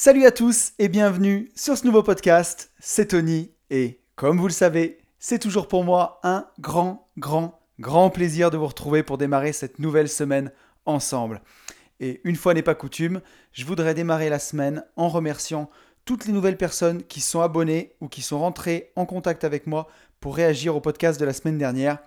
Salut à tous et bienvenue sur ce nouveau podcast. C'est Tony et comme vous le savez, c'est toujours pour moi un grand, grand, grand plaisir de vous retrouver pour démarrer cette nouvelle semaine ensemble. Et une fois n'est pas coutume, je voudrais démarrer la semaine en remerciant toutes les nouvelles personnes qui sont abonnées ou qui sont rentrées en contact avec moi pour réagir au podcast de la semaine dernière.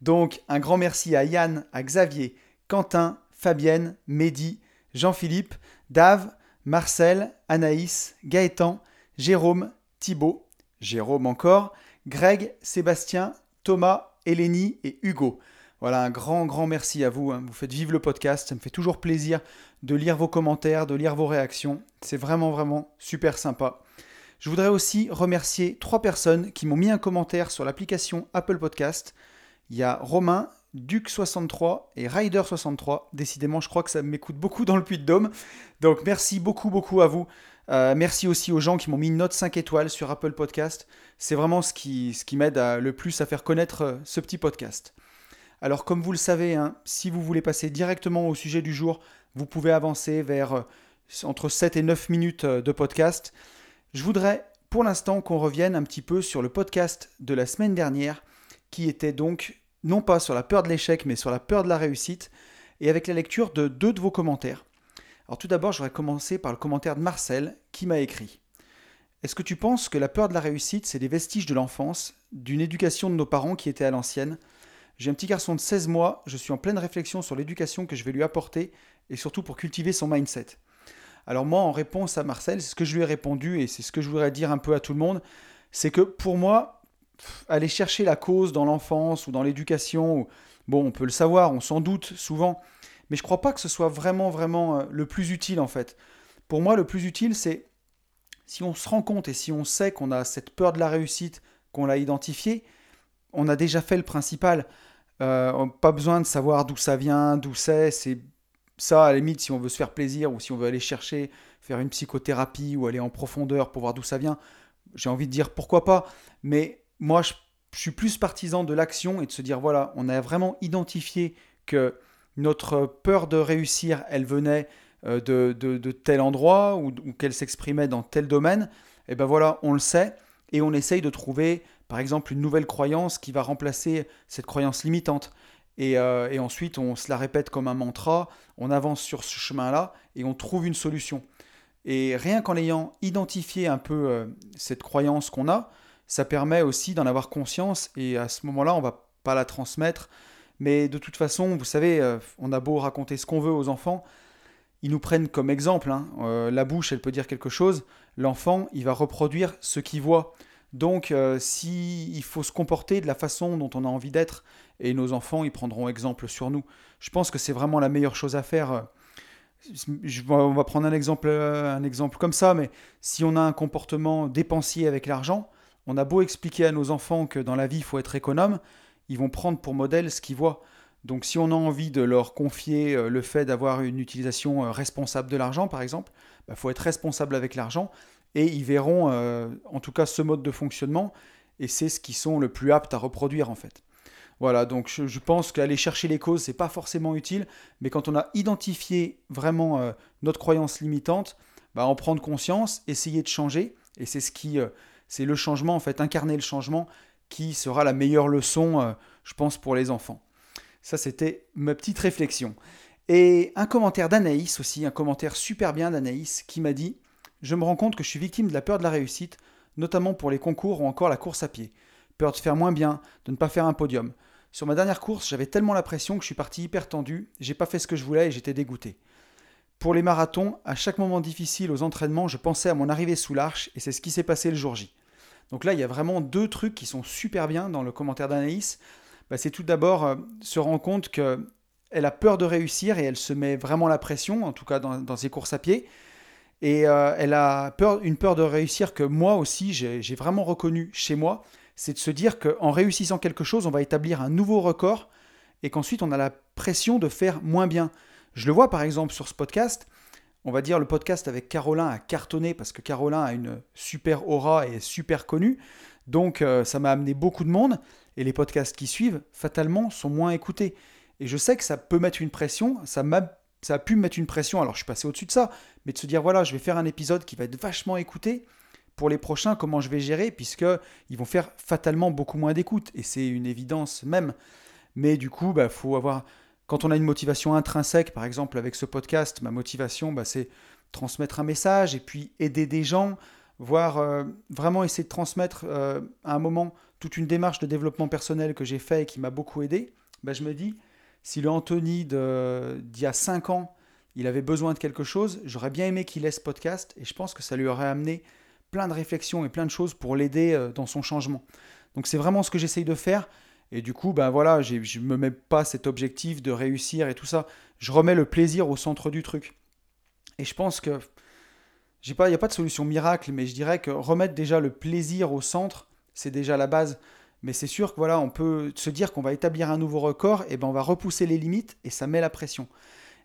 Donc un grand merci à Yann, à Xavier, Quentin, Fabienne, Mehdi, Jean-Philippe, Dave, Marcel, Anaïs, Gaëtan, Jérôme, Thibaut, Jérôme encore, Greg, Sébastien, Thomas, Hélénie et Hugo. Voilà, un grand, grand merci à vous. Hein. Vous faites vivre le podcast. Ça me fait toujours plaisir de lire vos commentaires, de lire vos réactions. C'est vraiment, vraiment super sympa. Je voudrais aussi remercier trois personnes qui m'ont mis un commentaire sur l'application Apple Podcast. Il y a Romain, Duc63 et Rider63. Décidément, je crois que ça m'écoute beaucoup dans le puits de Dôme. Donc merci beaucoup, beaucoup à vous. Euh, merci aussi aux gens qui m'ont mis une note 5 étoiles sur Apple Podcast. C'est vraiment ce qui, ce qui m'aide le plus à faire connaître euh, ce petit podcast. Alors comme vous le savez, hein, si vous voulez passer directement au sujet du jour, vous pouvez avancer vers euh, entre 7 et 9 minutes de podcast. Je voudrais pour l'instant qu'on revienne un petit peu sur le podcast de la semaine dernière qui était donc non pas sur la peur de l'échec, mais sur la peur de la réussite, et avec la lecture de deux de vos commentaires. Alors tout d'abord, j'aurais commencé par le commentaire de Marcel, qui m'a écrit. Est-ce que tu penses que la peur de la réussite, c'est des vestiges de l'enfance, d'une éducation de nos parents qui était à l'ancienne? J'ai un petit garçon de 16 mois, je suis en pleine réflexion sur l'éducation que je vais lui apporter, et surtout pour cultiver son mindset. Alors moi, en réponse à Marcel, c'est ce que je lui ai répondu, et c'est ce que je voudrais dire un peu à tout le monde, c'est que pour moi, aller chercher la cause dans l'enfance ou dans l'éducation, bon, on peut le savoir, on s'en doute souvent, mais je crois pas que ce soit vraiment, vraiment euh, le plus utile en fait. Pour moi, le plus utile, c'est si on se rend compte et si on sait qu'on a cette peur de la réussite, qu'on l'a identifiée, on a déjà fait le principal. Euh, pas besoin de savoir d'où ça vient, d'où c'est. C'est ça, à la limite, si on veut se faire plaisir ou si on veut aller chercher, faire une psychothérapie ou aller en profondeur pour voir d'où ça vient, j'ai envie de dire pourquoi pas. Mais moi, je, suis plus partisan de l'action et de se dire, voilà, on a vraiment identifié que notre peur de réussir, elle venait euh, de, tel endroit ou, qu'elle s'exprimait dans tel domaine. Et ben voilà, on le sait et on essaye de trouver, par exemple, une nouvelle croyance qui va remplacer cette croyance limitante. Et, euh, et, ensuite, on se la répète comme un mantra, on avance sur ce chemin-là et on trouve une solution. Et rien qu'en ayant identifié un peu euh, cette croyance qu'on a, ça permet aussi d'en avoir conscience et à ce moment-là, on va pas la transmettre. Mais de toute façon, vous savez, euh, on a beau raconter ce qu'on veut aux enfants, ils nous prennent comme exemple. Hein. Euh, la bouche, elle peut dire quelque chose. L'enfant, il va reproduire ce qu'il voit. Donc, euh, il faut se comporter de la façon dont on a envie d'être, et nos enfants, ils prendront exemple sur nous. Je pense que c'est vraiment la meilleure chose à faire. Je, on va prendre un exemple, un exemple comme ça, mais si on a un comportement dépensier avec l'argent, on a beau expliquer à nos enfants que dans la vie, il faut être économe, ils vont prendre pour modèle ce qu'ils voient. Donc si on a envie de leur confier euh, le fait d'avoir une utilisation euh, responsable de l'argent, par exemple, il bah, faut être responsable avec l'argent, et ils verront euh, en tout cas ce mode de fonctionnement, et c'est ce qu'ils sont le plus aptes à reproduire en fait. Voilà, donc je, pense qu'aller chercher les causes, c'est pas forcément utile, mais quand on a identifié vraiment notre croyance limitante, bah, en prendre conscience, essayer de changer, et c'est ce qui c'est le changement, en fait, incarner le changement qui sera la meilleure leçon, euh, je pense, pour les enfants. Ça, c'était ma petite réflexion. Et un commentaire d'Anaïs aussi, un commentaire super bien d'Anaïs qui m'a dit Je me rends compte que je suis victime de la peur de la réussite, notamment pour les concours ou encore la course à pied. Peur de faire moins bien, de ne pas faire un podium. Sur ma dernière course, j'avais tellement la pression que je suis parti hyper tendu, j'ai pas fait ce que je voulais et j'étais dégoûté. Pour les marathons, à chaque moment difficile aux entraînements, je pensais à mon arrivée sous l'arche et c'est ce qui s'est passé le jour J. Donc là, il y a vraiment deux trucs qui sont super bien dans le commentaire d'Anaïs. Bah, c'est tout d'abord euh, se rendre compte qu'elle a peur de réussir et elle se met vraiment la pression, en tout cas dans, ses courses à pied. Et euh, elle a une peur de réussir que moi aussi, j'ai vraiment reconnu chez moi. C'est de se dire qu'en réussissant quelque chose, on va établir un nouveau record et qu'ensuite on a la pression de faire moins bien. Je le vois par exemple sur ce podcast. On va dire le podcast avec Carolin a cartonné parce que Carolin a une super aura et est super connue. Donc euh, ça m'a amené beaucoup de monde. Et les podcasts qui suivent, fatalement, sont moins écoutés. Et je sais que ça peut mettre une pression. Ça ça a pu me mettre une pression. Alors je suis passé au-dessus de ça, mais de se dire voilà, je vais faire un épisode qui va être vachement écouté pour les prochains, comment je vais gérer, puisque ils vont faire fatalement beaucoup moins d'écoute, et c'est une évidence même. Mais du coup, bah, faut avoir. Quand on a une motivation intrinsèque, par exemple avec ce podcast, ma motivation, bah, c'est transmettre un message et puis aider des gens, voire euh, vraiment essayer de transmettre euh, à un moment toute une démarche de développement personnel que j'ai fait et qui m'a beaucoup aidé. Bah, je me dis, si le Anthony d'il y a 5 ans, il avait besoin de quelque chose, j'aurais bien aimé qu'il laisse podcast et je pense que ça lui aurait amené plein de réflexions et plein de choses pour l'aider euh, dans son changement. Donc c'est vraiment ce que j'essaye de faire. Et du coup, ben voilà, je ne me mets pas cet objectif de réussir et tout ça. Je remets le plaisir au centre du truc. Et je pense que il n'y a pas de solution miracle, mais je dirais que remettre déjà le plaisir au centre, c'est déjà la base. Mais c'est sûr que voilà, on peut se dire qu'on va établir un nouveau record, et ben on va repousser les limites et ça met la pression.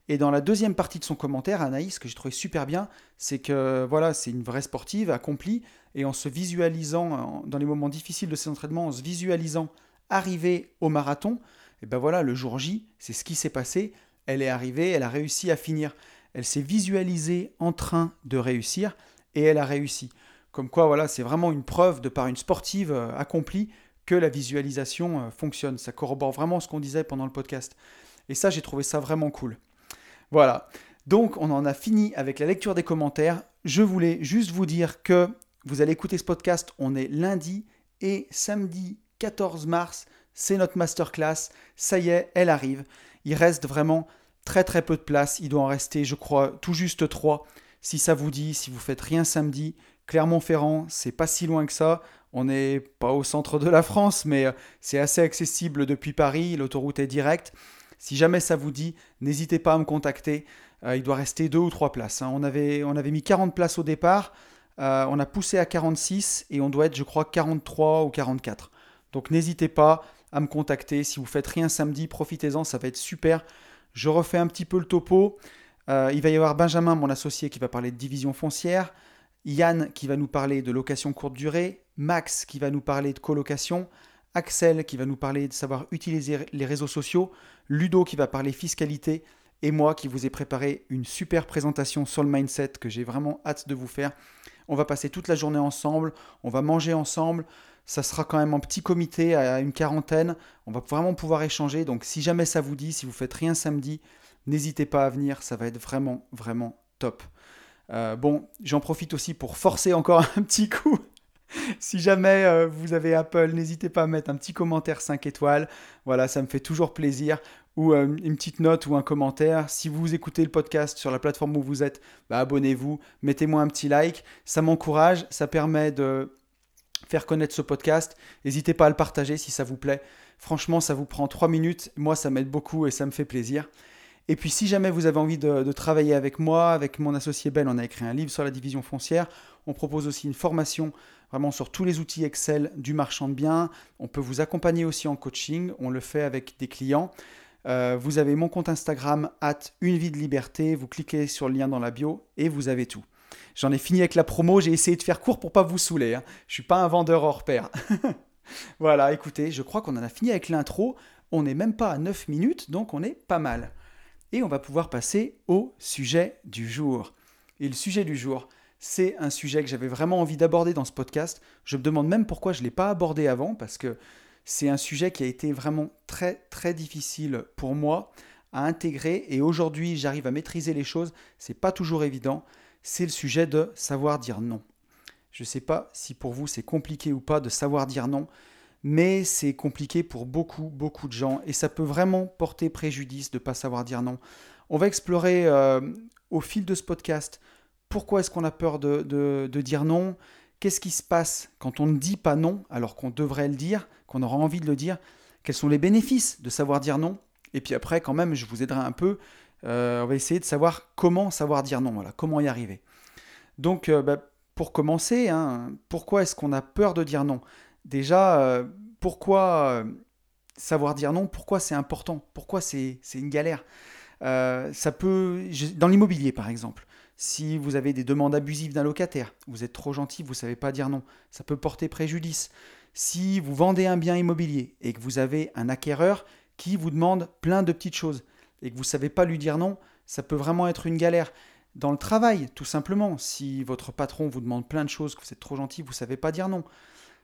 Et dans la deuxième partie de son commentaire, Anaïs, que j'ai trouvé super bien, c'est que voilà, c'est une vraie sportive accomplie, et en se visualisant dans les moments difficiles de ses entraînements, en se visualisant arriver au marathon, et ben voilà, le jour J, c'est ce qui s'est passé. Elle est arrivée, elle a réussi à finir. Elle s'est visualisée en train de réussir et elle a réussi. Comme quoi, voilà, c'est vraiment une preuve de par une sportive euh, accomplie que la visualisation euh, fonctionne. Ça corrobore vraiment ce qu'on disait pendant le podcast. Et ça, j'ai trouvé ça vraiment cool. Voilà. Donc, on en a fini avec la lecture des commentaires. Je voulais juste vous dire que vous allez écouter ce podcast. On est lundi et samedi 14 mars. C'est notre masterclass. Ça y est, elle arrive. Il reste vraiment très très peu de place. Il doit en rester, je crois, tout juste 3. Si ça vous dit, si vous faites rien samedi, Clermont-Ferrand, c'est pas si loin que ça. On n'est pas au centre de la France, mais euh, c'est assez accessible depuis Paris. L'autoroute est directe. Si jamais ça vous dit, n'hésitez pas à me contacter. Euh, il doit rester deux ou trois places. Hein. On, avait, mis 40 places au départ. Euh, on a poussé à 46 et on doit être, je crois, 43 ou 44. Donc n'hésitez pas à me contacter. Si vous faites rien samedi, profitez-en, ça va être super. Je refais un petit peu le topo. Euh, il va y avoir Benjamin, mon associé, qui va parler de division foncière. Yann qui va nous parler de location courte durée. Max qui va nous parler de colocation. Axel qui va nous parler de savoir utiliser les réseaux sociaux. Ludo qui va parler fiscalité. Et moi qui vous ai préparé une super présentation sur le mindset que j'ai vraiment hâte de vous faire. On va passer toute la journée ensemble. On va manger ensemble. Ça sera quand même en petit comité à une quarantaine. On va vraiment pouvoir échanger. Donc si jamais ça vous dit, si vous faites rien samedi, n'hésitez pas à venir. Ça va être vraiment, vraiment top. Euh, bon, j'en profite aussi pour forcer encore un petit coup. si jamais euh, vous avez Apple, n'hésitez pas à mettre un petit commentaire 5 étoiles. Voilà, ça me fait toujours plaisir. Ou euh, une petite note ou un commentaire. Si vous écoutez le podcast sur la plateforme où vous êtes, bah, abonnez-vous, mettez-moi un petit like. Ça m'encourage, ça permet de faire connaître ce podcast. N'hésitez pas à le partager si ça vous plaît. Franchement, ça vous prend 3 minutes. Moi, ça m'aide beaucoup et ça me fait plaisir. Et puis, si jamais vous avez envie de, travailler avec moi, avec mon associé Ben, on a écrit un livre sur la division foncière. On propose aussi une formation vraiment sur tous les outils Excel du marchand de biens. On peut vous accompagner aussi en coaching. On le fait avec des clients. Euh, vous avez mon compte Instagram, at une vie de liberté. Vous cliquez sur le lien dans la bio et vous avez tout. J'en ai fini avec la promo, j'ai essayé de faire court pour pas vous saouler. Hein. Je suis pas un vendeur hors pair. voilà, écoutez, je crois qu'on en a fini avec l'intro. On n'est même pas à 9 minutes, donc on est pas mal. Et on va pouvoir passer au sujet du jour. Et le sujet du jour, c'est un sujet que j'avais vraiment envie d'aborder dans ce podcast. Je me demande même pourquoi je ne l'ai pas abordé avant, parce que c'est un sujet qui a été vraiment très très difficile pour moi à intégrer et aujourd'hui j'arrive à maîtriser les choses. C'est pas toujours évident c'est le sujet de savoir dire non. Je ne sais pas si pour vous c'est compliqué ou pas de savoir dire non, mais c'est compliqué pour beaucoup, beaucoup de gens et ça peut vraiment porter préjudice de ne pas savoir dire non. On va explorer euh, au fil de ce podcast pourquoi est-ce qu'on a peur de, dire non, qu'est-ce qui se passe quand on ne dit pas non alors qu'on devrait le dire, qu'on aura envie de le dire, quels sont les bénéfices de savoir dire non, et puis après quand même je vous aiderai un peu on va essayer de savoir comment savoir dire non, voilà, comment y arriver. Donc, euh, bah, pour commencer, hein, pourquoi est-ce qu'on a peur de dire non? Déjà, euh, pourquoi savoir dire non? Pourquoi c'est important? Pourquoi c'est une galère? Ça peut, dans l'immobilier par exemple, si vous avez des demandes abusives d'un locataire, vous êtes trop gentil, vous ne savez pas dire non, ça peut porter préjudice. Si vous vendez un bien immobilier et que vous avez un acquéreur qui vous demande plein de petites choses, et que vous ne savez pas lui dire non, Ça peut vraiment être une galère. Dans le travail, tout simplement, si votre patron vous demande plein de choses, que vous êtes trop gentil, vous ne savez pas dire non.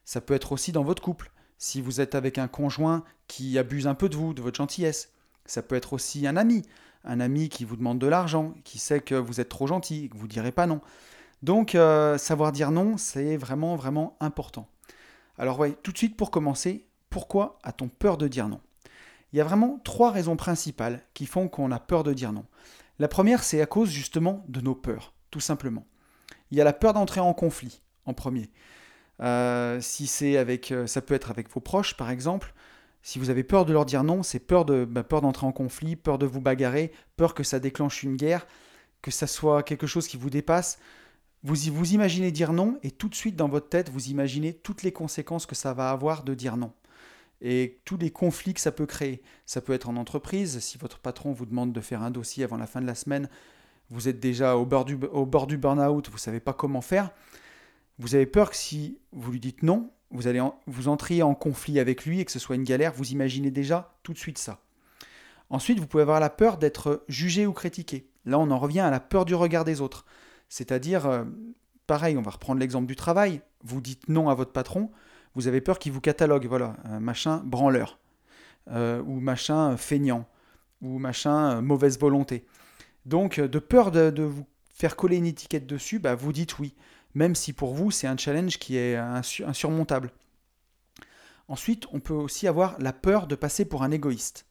Ça peut être aussi dans votre couple. Si vous êtes avec un conjoint qui abuse un peu de vous, de votre gentillesse. Ça peut être aussi un ami. Un ami qui vous demande de l'argent, qui sait que vous êtes trop gentil que vous ne direz pas non. Donc, euh, savoir dire non, c'est vraiment, vraiment important. Alors, ouais, tout de suite pour commencer, pourquoi a-t-on peur de dire non? Il y a vraiment trois raisons principales qui font qu'on a peur de dire non. La première, c'est à cause justement de nos peurs, tout simplement. Il y a la peur d'entrer en conflit, en premier. Euh, si c'est avec, euh, ça peut être avec vos proches, par exemple. Si vous avez peur de leur dire non, c'est peur de, bah, peur d'entrer en conflit, peur de vous bagarrer, peur que ça déclenche une guerre, que ça soit quelque chose qui vous dépasse. Vous, vous imaginez dire non et tout de suite dans votre tête, vous imaginez toutes les conséquences que ça va avoir de dire non et tous les conflits que ça peut créer. Ça peut être en entreprise, si votre patron vous demande de faire un dossier avant la fin de la semaine, vous êtes déjà au bord du, au bord du burn-out, vous ne savez pas comment faire. Vous avez peur que si vous lui dites non, vous allez vous entriez en conflit avec lui et que ce soit une galère, vous imaginez déjà tout de suite ça. Ensuite, vous pouvez avoir la peur d'être jugé ou critiqué. Là, on en revient à la peur du regard des autres. C'est-à-dire, euh, pareil, on va reprendre l'exemple du travail. Vous dites non à votre patron, vous avez peur qu'il vous catalogue, voilà, machin branleur, euh, ou machin feignant, ou machin mauvaise volonté. Donc, de peur de, vous faire coller une étiquette dessus, bah, vous dites oui, même si pour vous c'est un challenge qui est insurmontable. Ensuite, on peut aussi avoir la peur de passer pour un égoïste.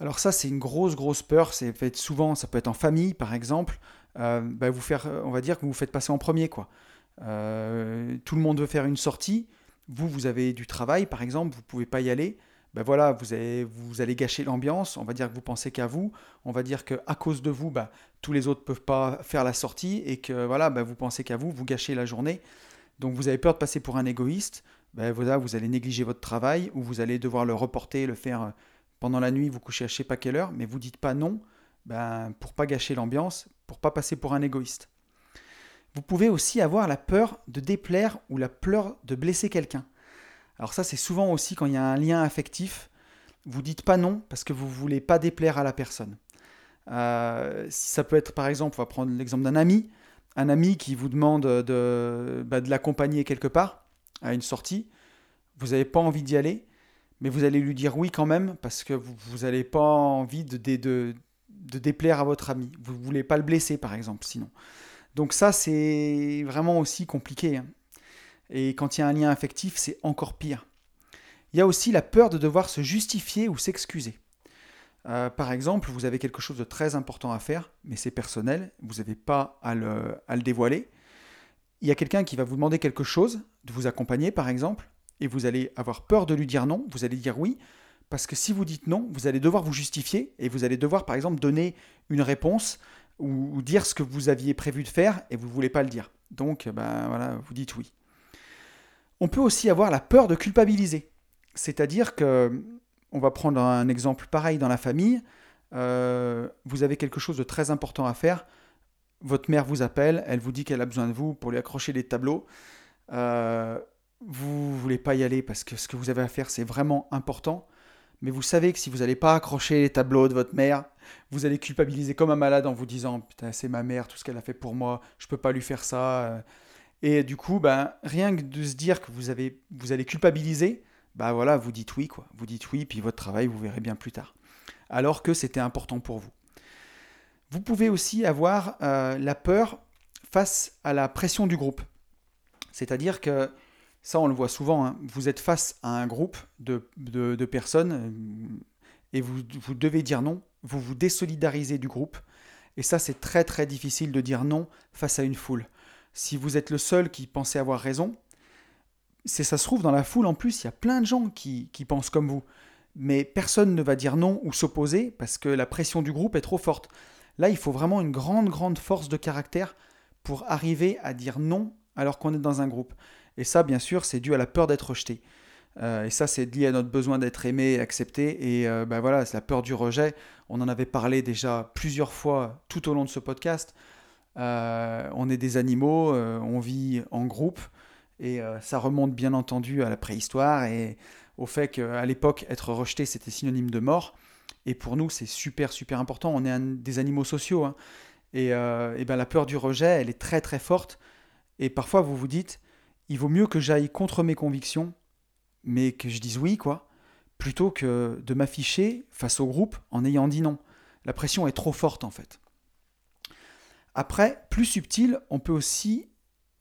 Alors ça, c'est une grosse, grosse peur. C'est souvent, ça peut être en famille, par exemple. Euh, bah, vous faire, on va dire que vous vous faites passer en premier, quoi. Euh, tout le monde veut faire une sortie vous, vous avez du travail, par exemple, vous ne pouvez pas y aller, ben voilà, vous, allez gâcher l'ambiance, on va dire que vous pensez qu'à vous, on va dire qu'à cause de vous, ben, tous les autres ne peuvent pas faire la sortie, et que voilà, ben, vous pensez qu'à vous, vous gâchez la journée. Donc vous avez peur de passer pour un égoïste, ben vous allez négliger votre travail, ou vous allez devoir le reporter, le faire euh, pendant la nuit, vous couchez à je sais pas quelle heure, mais vous dites pas non, ben, pour pas gâcher l'ambiance, pour pas passer pour un égoïste. Vous pouvez aussi avoir la peur de déplaire ou la peur de blesser quelqu'un. Alors ça, c'est souvent aussi quand il y a un lien affectif, vous dites pas non parce que vous ne voulez pas déplaire à la personne. Euh, si ça peut être par exemple, on va prendre l'exemple d'un ami, un ami qui vous demande de, bah, l'accompagner quelque part à une sortie, vous n'avez pas envie d'y aller, mais vous allez lui dire oui quand même parce que vous n'avez pas envie de, déplaire à votre ami. Vous ne voulez pas le blesser par exemple sinon. Donc ça, c'est vraiment aussi compliqué. Hein. Et quand il y a un lien affectif, c'est encore pire. Il y a aussi la peur de devoir se justifier ou s'excuser. Euh, par exemple, vous avez quelque chose de très important à faire, mais c'est personnel, vous n'avez pas à le, à le, dévoiler. Il y a quelqu'un qui va vous demander quelque chose, de vous accompagner par exemple, et vous allez avoir peur de lui dire non, vous allez dire oui, parce que si vous dites non, vous allez devoir vous justifier, et vous allez devoir par exemple donner une réponse ou, dire ce que vous aviez prévu de faire et vous ne voulez pas le dire. Donc, ben, voilà, vous dites oui. On peut aussi avoir la peur de culpabiliser. C'est-à-dire que, on va prendre un exemple pareil dans la famille, euh, vous avez quelque chose de très important à faire, votre mère vous appelle, elle vous dit qu'elle a besoin de vous pour lui accrocher des tableaux. Euh, vous ne voulez pas y aller parce que ce que vous avez à faire, c'est vraiment important mais vous savez que si vous n'allez pas accrocher les tableaux de votre mère, vous allez culpabiliser comme un malade en vous disant Putain, c'est ma mère, tout ce qu'elle a fait pour moi, je peux pas lui faire ça. Et du coup, ben, rien que de se dire que vous, avez, vous allez culpabiliser, ben voilà, vous dites oui, quoi. Vous dites oui, puis votre travail, vous verrez bien plus tard. Alors que c'était important pour vous. Vous pouvez aussi avoir euh, la peur face à la pression du groupe. C'est-à-dire que ça, on le voit souvent. Hein. Vous êtes face à un groupe de, personnes euh, et vous, vous devez dire non. Vous vous désolidarisez du groupe. Et ça, c'est très très difficile de dire non face à une foule. Si vous êtes le seul qui pensait avoir raison, ça se trouve dans la foule en plus, il y a plein de gens qui, pensent comme vous. Mais personne ne va dire non ou s'opposer parce que la pression du groupe est trop forte. Là, il faut vraiment une grande, grande force de caractère pour arriver à dire non alors qu'on est dans un groupe. Et ça, bien sûr, c'est dû à la peur d'être rejeté. Euh, et ça, c'est lié à notre besoin d'être aimé accepté. Et euh, ben voilà, c'est la peur du rejet. On en avait parlé déjà plusieurs fois tout au long de ce podcast. Euh, on est des animaux, on vit en groupe. Et ça remonte bien entendu à la préhistoire et au fait qu'à l'époque, être rejeté, c'était synonyme de mort. Et pour nous, c'est super, super important. On est des animaux sociaux. Hein. Et, et ben, la peur du rejet, elle est très, très forte. Et parfois, vous vous dites, il vaut mieux que j'aille contre mes convictions, mais que je dise oui, quoi, plutôt que de m'afficher face au groupe en ayant dit non. La pression est trop forte, en fait. Après, plus subtil, on peut aussi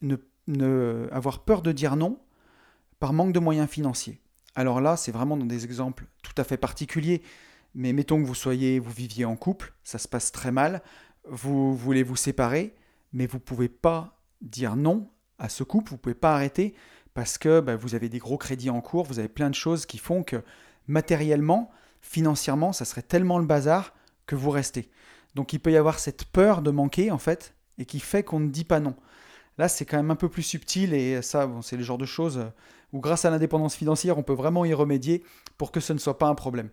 ne, avoir peur de dire non par manque de moyens financiers. Alors là, c'est vraiment dans des exemples tout à fait particuliers, mais mettons que vous soyez, vous viviez en couple, ça se passe très mal, vous voulez vous séparer, mais vous ne pouvez pas dire non à ce couple, vous ne pouvez pas arrêter parce que bah, vous avez des gros crédits en cours, vous avez plein de choses qui font que matériellement, financièrement, ça serait tellement le bazar que vous restez. Donc il peut y avoir cette peur de manquer en fait et qui fait qu'on ne dit pas non. Là, c'est quand même un peu plus subtil et ça, c'est le genre de choses où grâce à l'indépendance financière, on peut vraiment y remédier pour que ce ne soit pas un problème.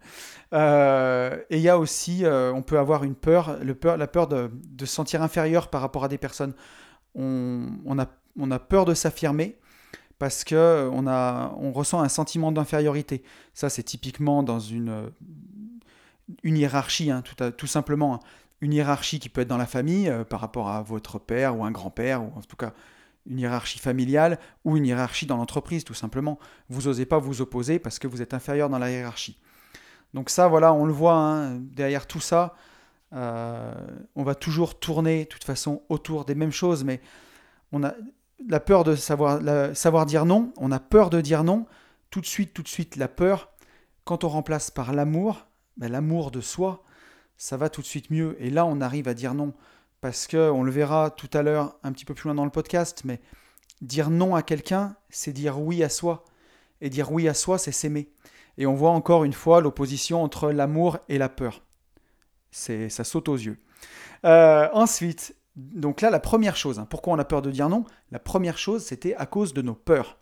Euh, et il y a aussi, euh, on peut avoir une peur, la peur de, se sentir inférieur par rapport à des personnes. On a, peur de s'affirmer parce que on, a, on ressent un sentiment d'infériorité. Ça, c'est typiquement dans une, une hiérarchie, hein, tout, simplement. Hein une hiérarchie qui peut être dans la famille euh, par rapport à votre père ou un grand-père, ou en tout cas une hiérarchie familiale, ou une hiérarchie dans l'entreprise, tout simplement. Vous n'osez pas vous opposer parce que vous êtes inférieur dans la hiérarchie. Donc ça, voilà, on le voit, hein, derrière tout ça, euh, on va toujours tourner, de toute façon, autour des mêmes choses, mais on a la peur de savoir, dire non, on a peur de dire non, tout de suite, tout de suite, la peur, quand on remplace par l'amour, ben, l'amour de soi, ça va tout de suite mieux. Et là, on arrive à dire non. Parce que, on le verra tout à l'heure, un petit peu plus loin dans le podcast, mais dire non à quelqu'un, c'est dire oui à soi. Et dire oui à soi, c'est s'aimer. Et on voit encore une fois l'opposition entre l'amour et la peur. C'est, ça saute aux yeux. Euh, ensuite, donc là, la première chose, hein, pourquoi on a peur de dire non? La première chose, c'était à cause de nos peurs.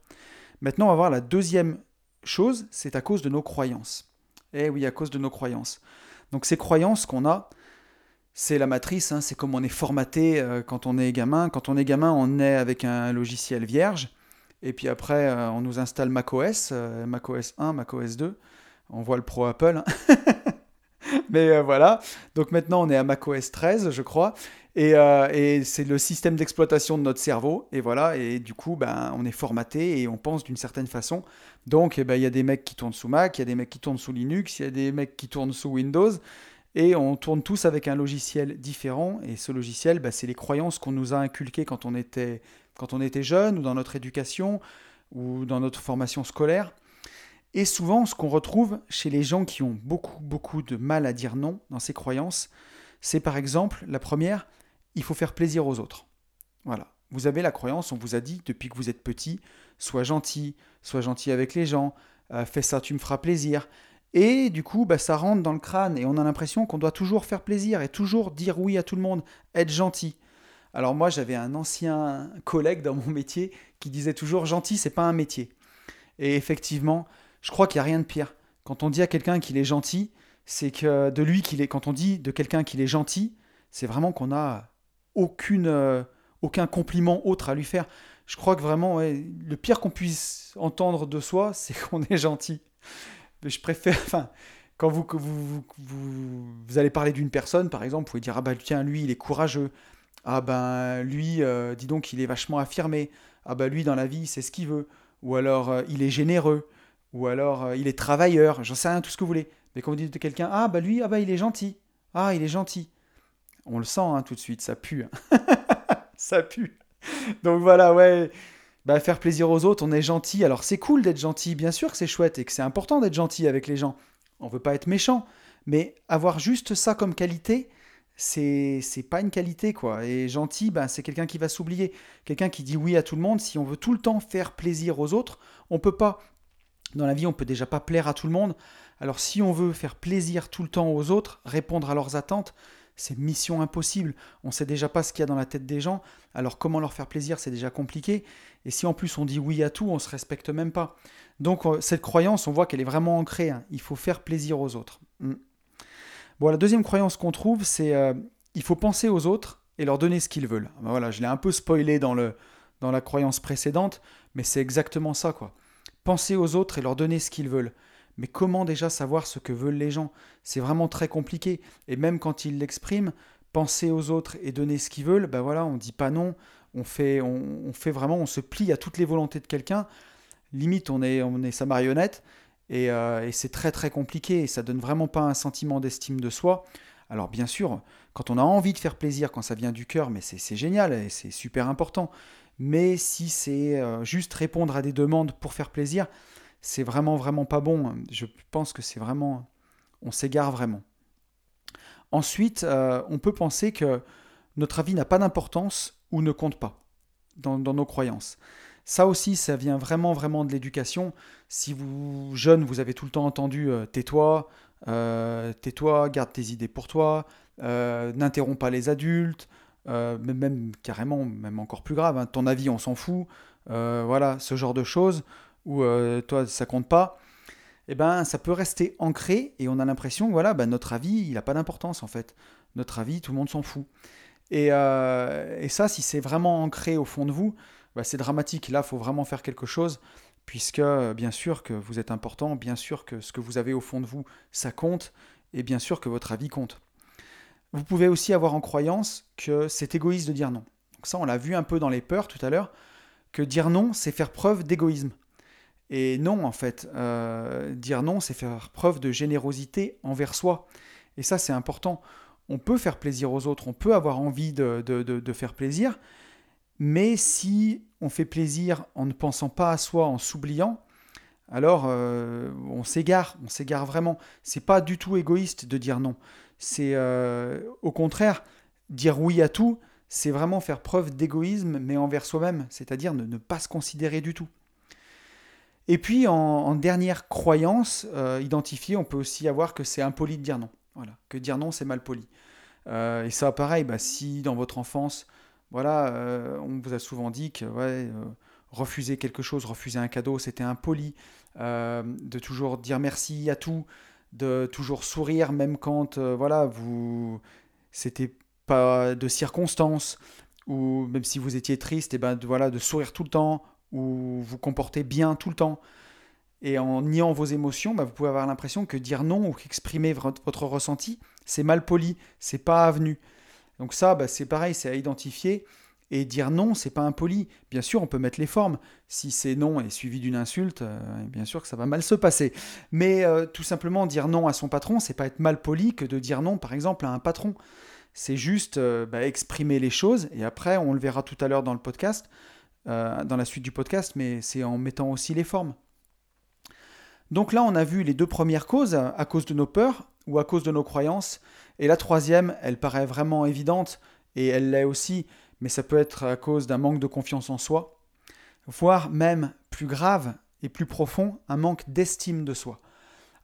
Maintenant, on va voir la deuxième chose, c'est à cause de nos croyances. Eh oui, à cause de nos croyances. Donc ces croyances qu'on a, c'est la matrice, hein, c'est comme on est formaté euh, quand on est gamin. Quand on est gamin, on est avec un logiciel vierge, et puis après, euh, on nous installe macOS, euh, macOS 1, macOS 2. On voit le Pro Apple. Hein. Mais voilà, donc maintenant on est à macOS 13, je crois, et, c'est le système d'exploitation de notre cerveau, et voilà, et du coup, ben, on est formaté et on pense d'une certaine façon. Donc, eh ben, il y a des mecs qui tournent sous Mac, il y a des mecs qui tournent sous Linux, il y a des mecs qui tournent sous Windows, et on tourne tous avec un logiciel différent. Et ce logiciel, ben, c'est les croyances qu'on nous a inculquées quand on était, quand on était jeune, ou dans notre éducation, ou dans notre formation scolaire. Et souvent, ce qu'on retrouve chez les gens qui ont beaucoup, beaucoup de mal à dire non dans ces croyances, c'est par exemple, la première, il faut faire plaisir aux autres. Voilà. Vous avez la croyance, on vous a dit depuis que vous êtes petit, sois gentil, sois gentil avec les gens, euh, fais ça, tu me feras plaisir. Et du coup, bah, ça rentre dans le crâne et on a l'impression qu'on doit toujours faire plaisir et toujours dire oui à tout le monde, être gentil. Alors moi, j'avais un ancien collègue dans mon métier qui disait toujours gentil, c'est pas un métier. Et effectivement, je crois qu'il n'y a rien de pire. Quand on dit à quelqu'un qu'il est gentil, c'est que de lui qu'il est. Quand on dit de quelqu'un qu'il est gentil, c'est vraiment qu'on a aucune, euh, aucun compliment autre à lui faire je crois que vraiment, le pire qu'on puisse entendre de soi, c'est qu'on est gentil. Mais je préfère, enfin, quand vous, vous, vous, vous allez parler d'une personne, par exemple, vous pouvez dire, ah ben tiens, lui, il est courageux. Ah ben lui, euh, dis donc, il est vachement affirmé. Ah ben lui, dans la vie, c'est ce qu'il veut. Ou alors, euh, il est généreux. Ou alors, il est travailleur. J'en sais rien, tout ce que vous voulez. Mais quand vous dites de quelqu'un, ah ben lui, ah ben il est gentil. Ah, il est gentil. On le sent hein, tout de suite, ça pue. Hein. ça pue. Donc voilà, ouais. Bah, faire plaisir aux autres, on est gentil. Alors c'est cool d'être gentil, bien sûr que c'est chouette et que c'est important d'être gentil avec les gens. On veut pas être méchant, mais avoir juste ça comme qualité, c'est c'est pas une qualité quoi. Et gentil, bah, c'est quelqu'un qui va s'oublier, quelqu'un qui dit oui à tout le monde. Si on veut tout le temps faire plaisir aux autres, on peut pas. Dans la vie, on peut déjà pas plaire à tout le monde. Alors si on veut faire plaisir tout le temps aux autres, répondre à leurs attentes, c'est mission impossible. On sait déjà pas ce qu'il y a dans la tête des gens, alors comment leur faire plaisir, c'est déjà compliqué. Et si en plus on dit oui à tout, on se respecte même pas. Donc euh, cette croyance, on voit qu'elle est vraiment ancrée. Hein. Il faut faire plaisir aux autres. Hmm. La deuxième croyance qu'on trouve, c'est euh, il faut penser aux autres et leur donner ce qu'ils veulent. Ben voilà, je l'ai un peu spoilé dans, le, dans la croyance précédente, mais c'est exactement ça, quoi. Penser aux autres et leur donner ce qu'ils veulent. Mais comment déjà savoir ce que veulent les gens? C'est vraiment très compliqué. Et même quand ils l'expriment, penser aux autres et donner ce qu'ils veulent, ben voilà, on dit pas non, on fait, on, fait vraiment, on se plie à toutes les volontés de quelqu'un. Limite, on est, on est sa marionnette. Et, euh, et c'est très très compliqué et ça donne vraiment pas un sentiment d'estime de soi. Alors bien sûr, quand on a envie de faire plaisir, quand ça vient du cœur, mais c'est génial et c'est super important. Mais si c'est euh, juste répondre à des demandes pour faire plaisir, c'est vraiment vraiment pas bon. Je pense que c'est vraiment, on s'égare vraiment. Ensuite, euh, on peut penser que notre avis n'a pas d'importance ou ne compte pas dans, nos croyances. Ça aussi, ça vient vraiment vraiment de l'éducation. Si vous, jeune, vous avez tout le temps entendu euh, tais-toi, euh, tais-toi, garde tes idées pour toi, n'interromps pas les adultes, même, carrément, même encore plus grave, hein, ton avis on s'en fout, voilà, ce genre de choses, où toi ça compte pas, eh ben ça peut rester ancré et on a l'impression voilà, ben, notre avis il n'a pas d'importance en fait. Notre avis, tout le monde s'en fout. Et, et, ça, si c'est vraiment ancré au fond de vous, ben, c'est dramatique. Là, il faut vraiment faire quelque chose puisque bien sûr que vous êtes important, bien sûr que ce que vous avez au fond de vous, ça compte, et bien sûr que votre avis compte. Vous pouvez aussi avoir en croyance que c'est égoïste de dire non. Donc ça, on l'a vu un peu dans les peurs tout à l'heure, que dire non, c'est faire preuve d'égoïsme. Et non, en fait, euh, dire non, c'est faire preuve de générosité envers soi. Et ça, c'est important. On peut faire plaisir aux autres, on peut avoir envie de, faire plaisir, mais si on fait plaisir en ne pensant pas à soi, en s'oubliant, alors euh, on s'égare, on s'égare vraiment. C'est pas du tout égoïste de dire non. C'est euh, au contraire dire oui à tout. C'est vraiment faire preuve d'égoïsme, mais envers soi-même, c'est-à-dire ne, pas se considérer du tout. Et puis en, dernière croyance euh, identifiée, on peut aussi avoir que c'est impoli de dire non. Voilà, que dire non, c'est mal poli. et ça, pareil, bah, si dans votre enfance voilà, euh, on vous a souvent dit que euh, refuser quelque chose, refuser un cadeau, c'était impoli, euh, de toujours dire merci à tout, de toujours sourire même quand voilà, vous c'était pas de circonstances ou même si vous étiez triste, et ben voilà, de sourire tout le temps ou vous comporter bien tout le temps. Et en niant vos émotions, bah, vous pouvez avoir l'impression que dire non ou qu'exprimer votre ressenti, c'est mal poli, c'est pas avenu. Donc ça, bah, c'est pareil, c'est à identifier. Et dire non, c'est pas impoli. Bien sûr, on peut mettre les formes. Si c'est non et suivi d'une insulte, euh, bien sûr que ça va mal se passer. Mais euh, tout simplement dire non à son patron, c'est pas être mal poli que de dire non, par exemple, à un patron. C'est juste euh, bah, exprimer les choses. Et après, on le verra tout à l'heure dans le podcast, dans la suite du podcast, mais c'est en mettant aussi les formes. Donc là, on a vu les deux premières causes, à cause de nos peurs ou à cause de nos croyances. Et la troisième, elle paraît vraiment évidente, et elle l'est aussi, mais ça peut être à cause d'un manque de confiance en soi, voire même plus grave et plus profond, un manque d'estime de soi.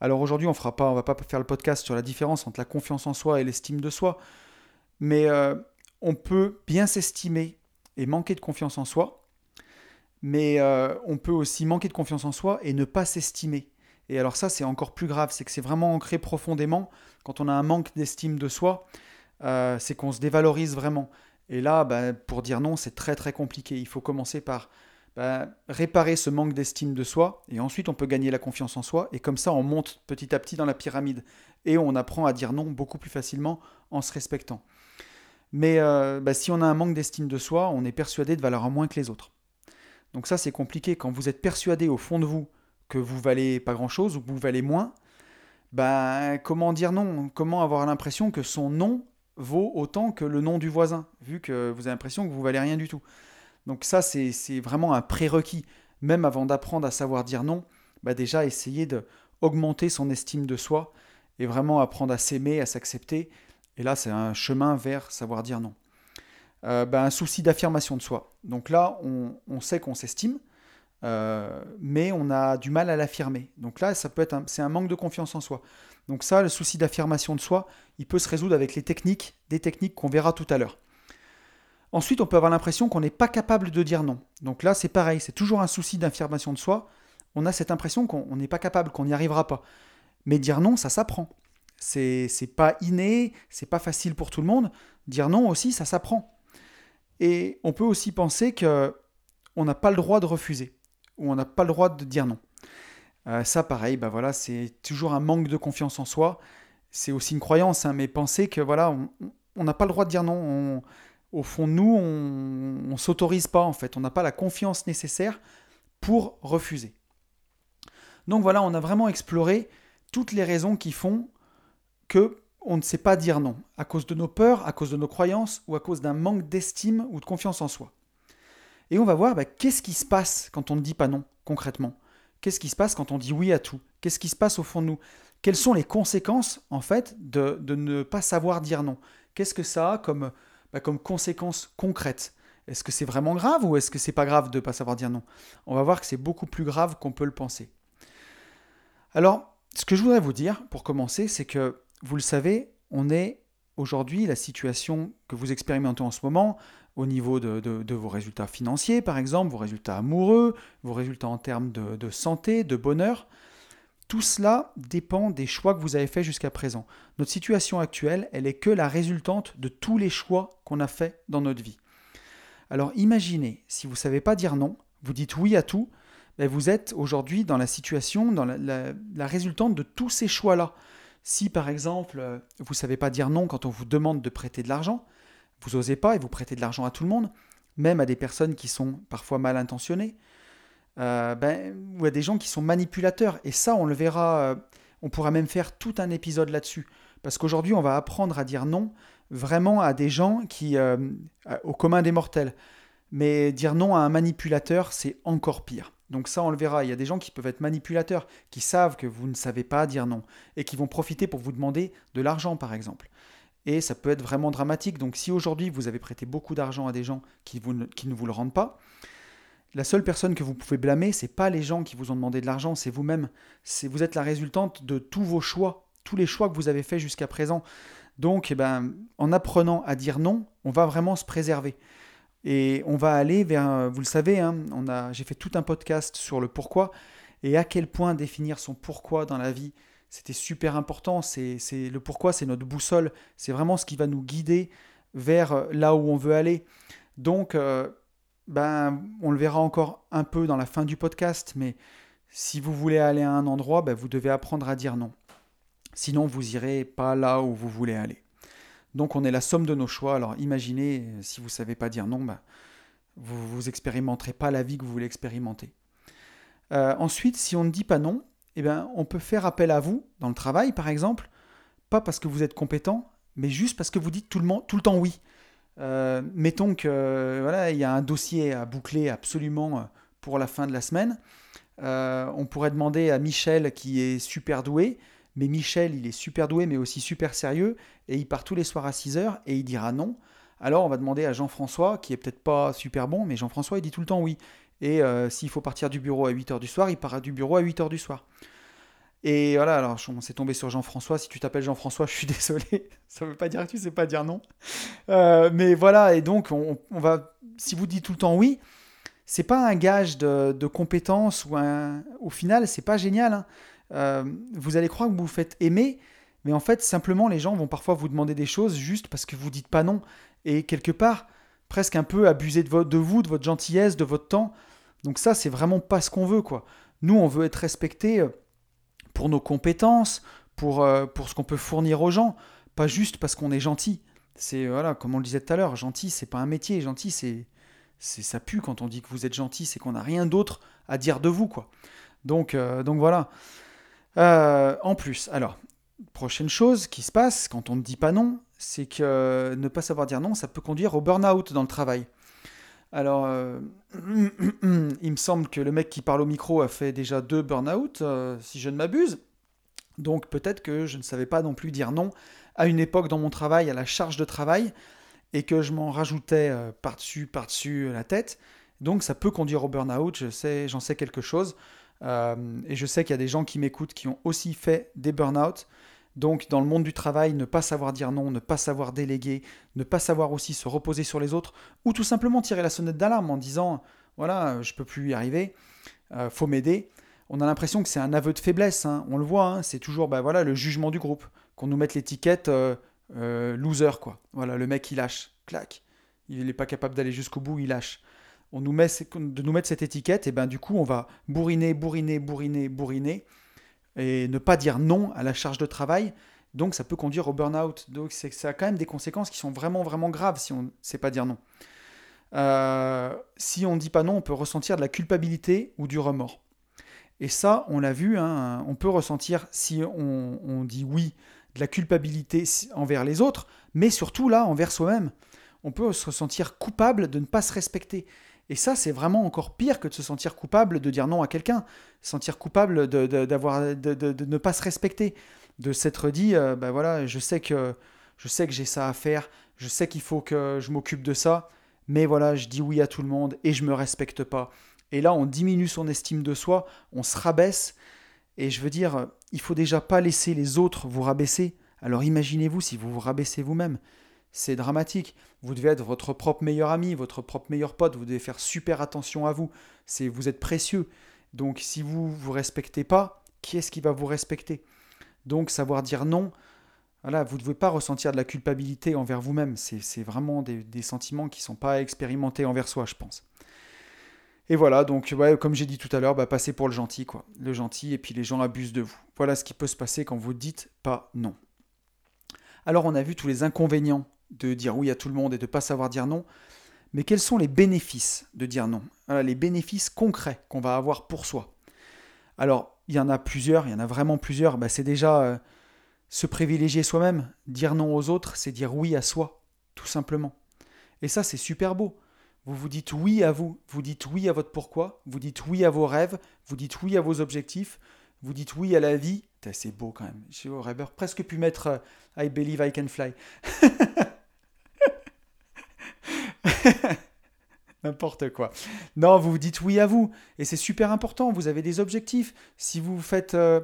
Alors aujourd'hui, on fera pas, on va pas faire le podcast sur la différence entre la confiance en soi et l'estime de soi, mais euh, on peut bien s'estimer et manquer de confiance en soi, mais euh, on peut aussi manquer de confiance en soi et ne pas s'estimer. Et alors ça, c'est encore plus grave, c'est que c'est vraiment ancré profondément. Quand on a un manque d'estime de soi, euh, c'est qu'on se dévalorise vraiment. Et là, bah, pour dire non, c'est très très compliqué. Il faut commencer par bah, réparer ce manque d'estime de soi, et ensuite on peut gagner la confiance en soi, et comme ça on monte petit à petit dans la pyramide, et on apprend à dire non beaucoup plus facilement en se respectant. Mais euh, bah, si on a un manque d'estime de soi, on est persuadé de valoir moins que les autres. Donc ça c'est compliqué. Quand vous êtes persuadé au fond de vous que vous valez pas grand-chose ou que vous valez moins, ben, comment dire non? Comment avoir l'impression que son nom vaut autant que le nom du voisin, vu que vous avez l'impression que vous valez rien du tout? Donc ça, c'est vraiment un prérequis. Même avant d'apprendre à savoir dire non, bah déjà essayer de augmenter son estime de soi et vraiment apprendre à s'aimer, à s'accepter. Et là, c'est un chemin vers savoir dire non. Euh, bah, un souci d'affirmation de soi. Donc là, on, on sait qu'on s'estime, euh, mais on a du mal à l'affirmer. Donc là, ça peut être c'est un manque de confiance en soi. Donc ça, le souci d'affirmation de soi, il peut se résoudre avec les techniques, des techniques qu'on verra tout à l'heure. Ensuite, on peut avoir l'impression qu'on n'est pas capable de dire non. Donc là, c'est pareil, c'est toujours un souci d'affirmation de soi. On a cette impression qu'on n'est pas capable, qu'on n'y arrivera pas. Mais dire non, ça s'apprend. C'est pas inné, c'est pas facile pour tout le monde. Dire non aussi, ça s'apprend. Et on peut aussi penser que on n'a pas le droit de refuser ou on n'a pas le droit de dire non. Euh, ça, pareil, bah voilà, c'est toujours un manque de confiance en soi. C'est aussi une croyance, hein, mais penser que voilà, on n'a pas le droit de dire non. au fond, nous, on ne s'autorise pas en fait. On n'a pas la confiance nécessaire pour refuser. Donc voilà, on a vraiment exploré toutes les raisons qui font que on ne sait pas dire non, à cause de nos peurs, à cause de nos croyances ou à cause d'un manque d'estime ou de confiance en soi. Et on va voir bah, qu'est-ce qui se passe quand on ne dit pas non, concrètement? Qu'est-ce qui se passe quand on dit oui à tout? Qu'est-ce qui se passe au fond de nous? Quelles sont les conséquences, en fait, de, ne pas savoir dire non? Qu'est-ce que ça a comme, bah, comme conséquence concrète Est-ce que c'est vraiment grave ou est-ce que c'est pas grave de ne pas savoir dire non? On va voir que c'est beaucoup plus grave qu'on peut le penser. Alors, ce que je voudrais vous dire, pour commencer, c'est que, vous le savez, on est aujourd'hui, la situation que vous expérimentez en ce moment, au niveau de, vos résultats financiers, par exemple, vos résultats amoureux, vos résultats en termes de, santé, de bonheur, tout cela dépend des choix que vous avez faits jusqu'à présent. Notre situation actuelle, elle est que la résultante de tous les choix qu'on a faits dans notre vie. Alors imaginez, si vous ne savez pas dire non, vous dites oui à tout, ben vous êtes aujourd'hui dans la situation, dans la, résultante de tous ces choix-là. Si par exemple, euh, vous ne savez pas dire non quand on vous demande de prêter de l'argent, vous n'osez pas et vous prêtez de l'argent à tout le monde, même à des personnes qui sont parfois mal intentionnées, euh, ben, ou à des gens qui sont manipulateurs. Et ça, on le verra, euh, on pourra même faire tout un épisode là-dessus. Parce qu'aujourd'hui, on va apprendre à dire non vraiment à des gens qui, au commun des mortels. Mais dire non à un manipulateur, c'est encore pire. Donc ça, on le verra. Il y a des gens qui peuvent être manipulateurs, qui savent que vous ne savez pas dire non, et qui vont profiter pour vous demander de l'argent, par exemple et ça peut être vraiment dramatique. Donc si aujourd'hui vous avez prêté beaucoup d'argent à des gens qui, ne vous le rendent pas, la seule personne que vous pouvez blâmer, c'est pas les gens qui vous ont demandé de l'argent, c'est vous-même. Vous êtes la résultante de tous vos choix, tous les choix que vous avez faits jusqu'à présent. Donc, eh ben, en apprenant à dire non, on va vraiment se préserver. Et on va aller vers, vous le savez, hein, j'ai fait tout un podcast sur le pourquoi et à quel point définir son pourquoi dans la vie, c'était super important. C'est le pourquoi, c'est notre boussole. C'est vraiment ce qui va nous guider vers euh, là où on veut aller. Donc, euh, ben, on le verra encore un peu dans la fin du podcast, mais si vous voulez aller à un endroit, ben, vous devez apprendre à dire non. Sinon, vous irez pas là où vous voulez aller. Donc, on est la somme de nos choix. Alors, imaginez, si vous ne savez pas dire non, ben, vous n'expérimenterez pas la vie que vous voulez expérimenter. Euh, ensuite, si on ne dit pas non, eh bien, on peut faire appel à vous, dans le travail par exemple, pas parce que vous êtes compétent, mais juste parce que vous dites tout le, temps oui. Euh, mettons que il y a un dossier à boucler absolument euh, pour la fin de la semaine. Euh, on pourrait demander à Michel qui est super doué, mais Michel il est super doué mais aussi super sérieux et il part tous les soirs à 6 heures et il dira non. Alors on va demander à Jean-François qui est peut-être pas super bon, mais Jean-François il dit tout le temps oui. Et euh, s'il faut partir du bureau à 8h du soir, il part du bureau à 8h du soir. Et voilà, alors on s'est tombé sur Jean-François. Si tu t'appelles Jean-François, je suis désolé. Ça ne veut pas dire que tu sais pas dire non. Euh, mais voilà, et donc on, va. Si vous dites tout le temps oui, c'est pas un gage de, compétence ou. Au final, c'est pas génial. Hein. Euh, vous allez croire que vous vous faites aimer, mais en fait, simplement, les gens vont parfois vous demander des choses juste parce que vous dites pas non. Et quelque part, presque un peu abuser de, vous, de votre gentillesse, de votre temps. Donc ça, c'est vraiment pas ce qu'on veut, quoi. Nous, on veut être respecté euh, pour nos compétences, pour, euh, pour ce qu'on peut fournir aux gens, pas juste parce qu'on est gentil. C'est voilà, comme on le disait tout à l'heure, gentil, c'est pas un métier, gentil, c'est c'est ça pue quand on dit que vous êtes gentil, c'est qu'on n'a rien d'autre à dire de vous, quoi. Donc donc voilà. En plus, alors prochaine chose qui se passe quand on ne dit pas non, c'est que ne pas savoir dire non, ça peut conduire au burn-out dans le travail. Alors, euh, il me semble que le mec qui parle au micro a fait déjà deux burn-out, euh, si je ne m'abuse. Donc peut-être que je ne savais pas non plus dire non à une époque dans mon travail, à la charge de travail, et que je m'en rajoutais euh, par-dessus, par-dessus la tête. Donc ça peut conduire au burn-out, je sais, j'en sais quelque chose. Et je sais qu'il y a des gens qui m'écoutent qui ont aussi fait des burn-out. Donc dans le monde du travail, ne pas savoir dire non, ne pas savoir déléguer, ne pas savoir aussi se reposer sur les autres, ou tout simplement tirer la sonnette d'alarme en disant voilà, je peux plus y arriver, euh, faut m'aider. On a l'impression que c'est un aveu de faiblesse, hein. on le voit, hein. c'est toujours bah, voilà, le jugement du groupe, qu'on nous mette l'étiquette euh, euh, loser, quoi. Voilà, le mec il lâche, clac. Il n'est pas capable d'aller jusqu'au bout, il lâche. On nous met, de nous mettre cette étiquette, et ben du coup, on va bourriner, bourriner, bourriner, bourriner, et ne pas dire non à la charge de travail. Donc, ça peut conduire au burn-out. Donc, ça a quand même des conséquences qui sont vraiment, vraiment graves si on ne sait pas dire non. Euh, si on ne dit pas non, on peut ressentir de la culpabilité ou du remords. Et ça, on l'a vu, hein, on peut ressentir, si on, on, dit oui, de la culpabilité envers les autres, mais surtout là, envers soi-même. On peut se sentir coupable de ne pas se respecter. Et ça, c'est vraiment encore pire que de se sentir coupable de dire non à quelqu'un, sentir coupable de, de, de, ne pas se respecter, de s'être dit, ben voilà, je sais que je sais que j'ai ça à faire, je sais qu'il faut que je m'occupe de ça, mais voilà, je dis oui à tout le monde et je me respecte pas. Et là, on diminue son estime de soi, on se rabaisse. Et je veux dire, il faut déjà pas laisser les autres vous rabaisser. Alors imaginez-vous si vous vous rabaissez vous-même c'est dramatique. Vous devez être votre propre meilleur ami, votre propre meilleur pote, vous devez faire super attention à vous. C'est vous êtes précieux. Donc si vous vous respectez pas, qui est-ce qui va vous respecter? Donc savoir dire non, voilà, vous ne devez pas ressentir de la culpabilité envers vous-même. C'est vraiment des, sentiments qui ne sont pas expérimentés envers soi, je pense. Et voilà, donc comme j'ai dit tout à l'heure, bah, passez pour le gentil, quoi. Le gentil, et puis les gens abusent de vous. Voilà ce qui peut se passer quand vous dites pas non. Alors on a vu tous les inconvénients de dire oui à tout le monde et de ne pas savoir dire non. Mais quels sont les bénéfices de dire non? Les bénéfices concrets qu'on va avoir pour soi. Alors, il y en a plusieurs, il y en a vraiment plusieurs. Bah, c'est déjà euh, se privilégier soi-même. Dire non aux autres, c'est dire oui à soi, tout simplement. Et ça, c'est super beau. Vous vous dites oui à vous, vous dites oui à votre pourquoi, vous dites oui à vos rêves, vous dites oui à vos objectifs, vous dites oui à la vie. C'est beau quand même. J'aurais presque pu mettre euh, I believe I can fly. N'importe quoi. Non, vous vous dites oui à vous. Et c'est super important. Vous avez des objectifs. Si vous faites. Euh,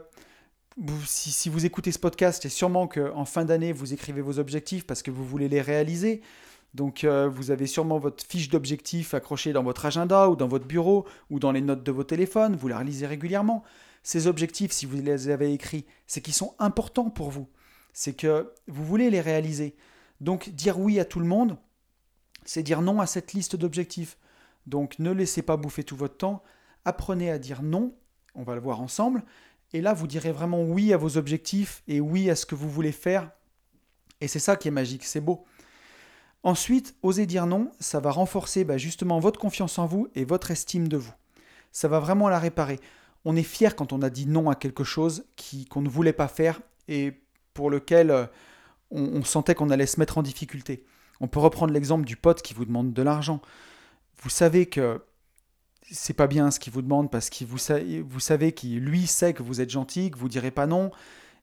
si, vous écoutez ce podcast, c'est sûrement qu'en fin d'année, vous écrivez vos objectifs parce que vous voulez les réaliser. Donc, euh, vous avez sûrement votre fiche d'objectifs accrochée dans votre agenda ou dans votre bureau ou dans les notes de vos téléphones. Vous la relisez régulièrement. Ces objectifs, si vous les avez écrits, c'est qu'ils sont importants pour vous. C'est que vous voulez les réaliser. Donc, dire oui à tout le monde, c'est dire non à cette liste d'objectifs. Donc ne laissez pas bouffer tout votre temps, apprenez à dire non, on va le voir ensemble, et là vous direz vraiment oui à vos objectifs et oui à ce que vous voulez faire, et c'est ça qui est magique, c'est beau. Ensuite, osez dire non, ça va renforcer bah, justement votre confiance en vous et votre estime de vous. Ça va vraiment la réparer. On est fier quand on a dit non à quelque chose qu'on ne voulait pas faire et pour lequel euh, on sentait qu'on allait se mettre en difficulté. On peut reprendre l'exemple du pote qui vous demande de l'argent. Vous savez que c'est pas bien ce qu'il vous demande parce que vous, vous savez qu'il lui sait que vous êtes gentil, que vous direz pas non,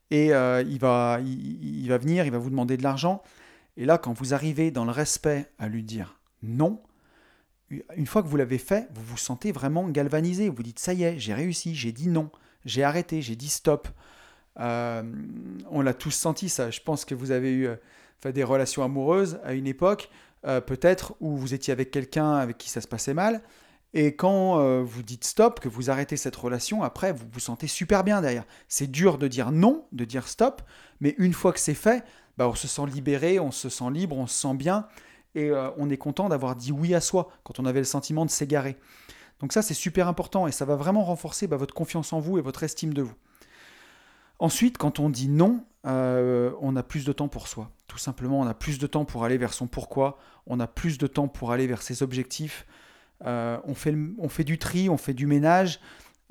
et euh, il, va, il, va venir, il va vous demander de l'argent. Et là, quand vous arrivez dans le respect à lui dire non, une fois que vous l'avez fait, vous vous sentez vraiment galvanisé. Vous dites ça y est, j'ai réussi, j'ai dit non, j'ai arrêté, j'ai dit stop. Euh, on l'a tous senti ça. Je pense que vous avez eu des relations amoureuses à une époque, euh, peut-être où vous étiez avec quelqu'un avec qui ça se passait mal, et quand euh, vous dites stop, que vous arrêtez cette relation, après vous vous sentez super bien derrière. C'est dur de dire non, de dire stop, mais une fois que c'est fait, bah, on se sent libéré, on se sent libre, on se sent bien, et euh, on est content d'avoir dit oui à soi quand on avait le sentiment de s'égarer. Donc ça c'est super important et ça va vraiment renforcer bah, votre confiance en vous et votre estime de vous. Ensuite, quand on dit non, euh, on a plus de temps pour soi. Tout simplement, on a plus de temps pour aller vers son pourquoi, on a plus de temps pour aller vers ses objectifs. Euh, on, fait, du tri, on fait du ménage.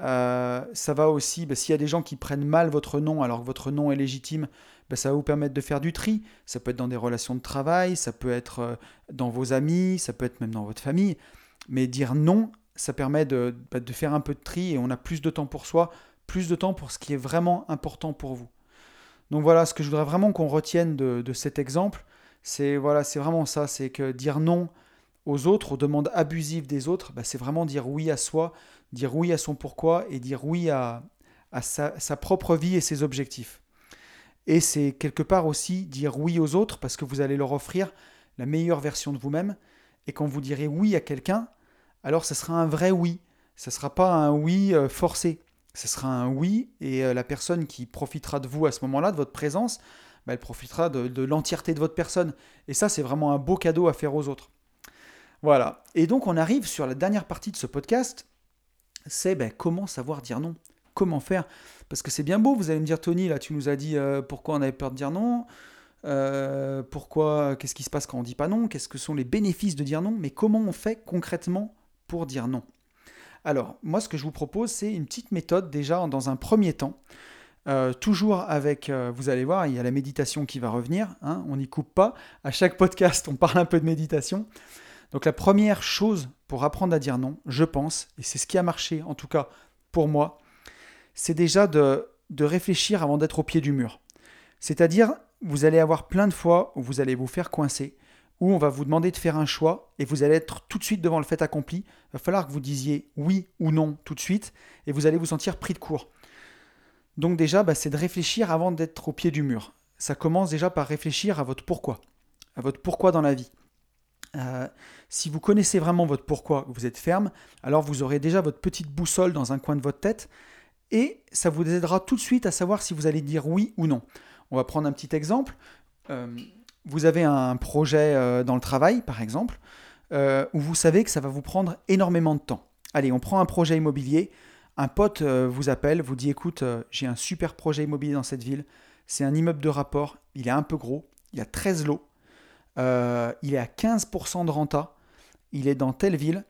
Euh, ça va aussi, bah, s'il y a des gens qui prennent mal votre nom alors que votre nom est légitime, bah, ça va vous permettre de faire du tri. Ça peut être dans des relations de travail, ça peut être dans vos amis, ça peut être même dans votre famille. Mais dire non, ça permet de, bah, de faire un peu de tri et on a plus de temps pour soi, plus de temps pour ce qui est vraiment important pour vous. Donc voilà, ce que je voudrais vraiment qu'on retienne de, cet exemple, c'est voilà, c'est vraiment ça, c'est que dire non aux autres, aux demandes abusives des autres, bah, c'est vraiment dire oui à soi, dire oui à son pourquoi et dire oui à, sa, sa, propre vie et ses objectifs. Et c'est quelque part aussi dire oui aux autres parce que vous allez leur offrir la meilleure version de vous-même. Et quand vous direz oui à quelqu'un, alors ce sera un vrai oui. Ce ne sera pas un oui euh, forcé ce sera un oui, et euh, la personne qui profitera de vous à ce moment-là, de votre présence, bah, elle profitera de, l'entièreté de votre personne. Et ça, c'est vraiment un beau cadeau à faire aux autres. Voilà. Et donc on arrive sur la dernière partie de ce podcast, c'est ben, comment savoir dire non? Comment faire? Parce que c'est bien beau, vous allez me dire Tony, là tu nous as dit euh, pourquoi on avait peur de dire non, euh, pourquoi, qu'est-ce qui se passe quand on dit pas non, qu'est-ce que sont les bénéfices de dire non, mais comment on fait concrètement pour dire non? Alors, moi ce que je vous propose, c'est une petite méthode déjà dans un premier temps. Euh, toujours avec, vous allez voir, il y a la méditation qui va revenir, hein, on n'y coupe pas. À chaque podcast, on parle un peu de méditation. Donc la première chose pour apprendre à dire non, je pense, et c'est ce qui a marché en tout cas pour moi, c'est déjà de, réfléchir avant d'être au pied du mur. C'est-à-dire, vous allez avoir plein de fois où vous allez vous faire coincer, où on va vous demander de faire un choix et vous allez être tout de suite devant le fait accompli. Il va falloir que vous disiez oui ou non tout de suite et vous allez vous sentir pris de court. Donc déjà, bah, c'est de réfléchir avant d'être au pied du mur. Ça commence déjà par réfléchir à votre pourquoi, à votre pourquoi dans la vie. Euh, si vous connaissez vraiment votre pourquoi, vous êtes ferme, alors vous aurez déjà votre petite boussole dans un coin de votre tête et ça vous aidera tout de suite à savoir si vous allez dire oui ou non. On va prendre un petit exemple. Euh, vous avez un projet euh, dans le travail, par exemple, où vous savez que ça va vous prendre énormément de temps. Allez, on prend un projet immobilier. Un pote vous appelle, vous dit écoute, j'ai un super projet immobilier dans cette ville. C'est un immeuble de rapport, il est un peu gros, il y a 13 lots. Euh, il est à 15% de renta, il est dans telle ville,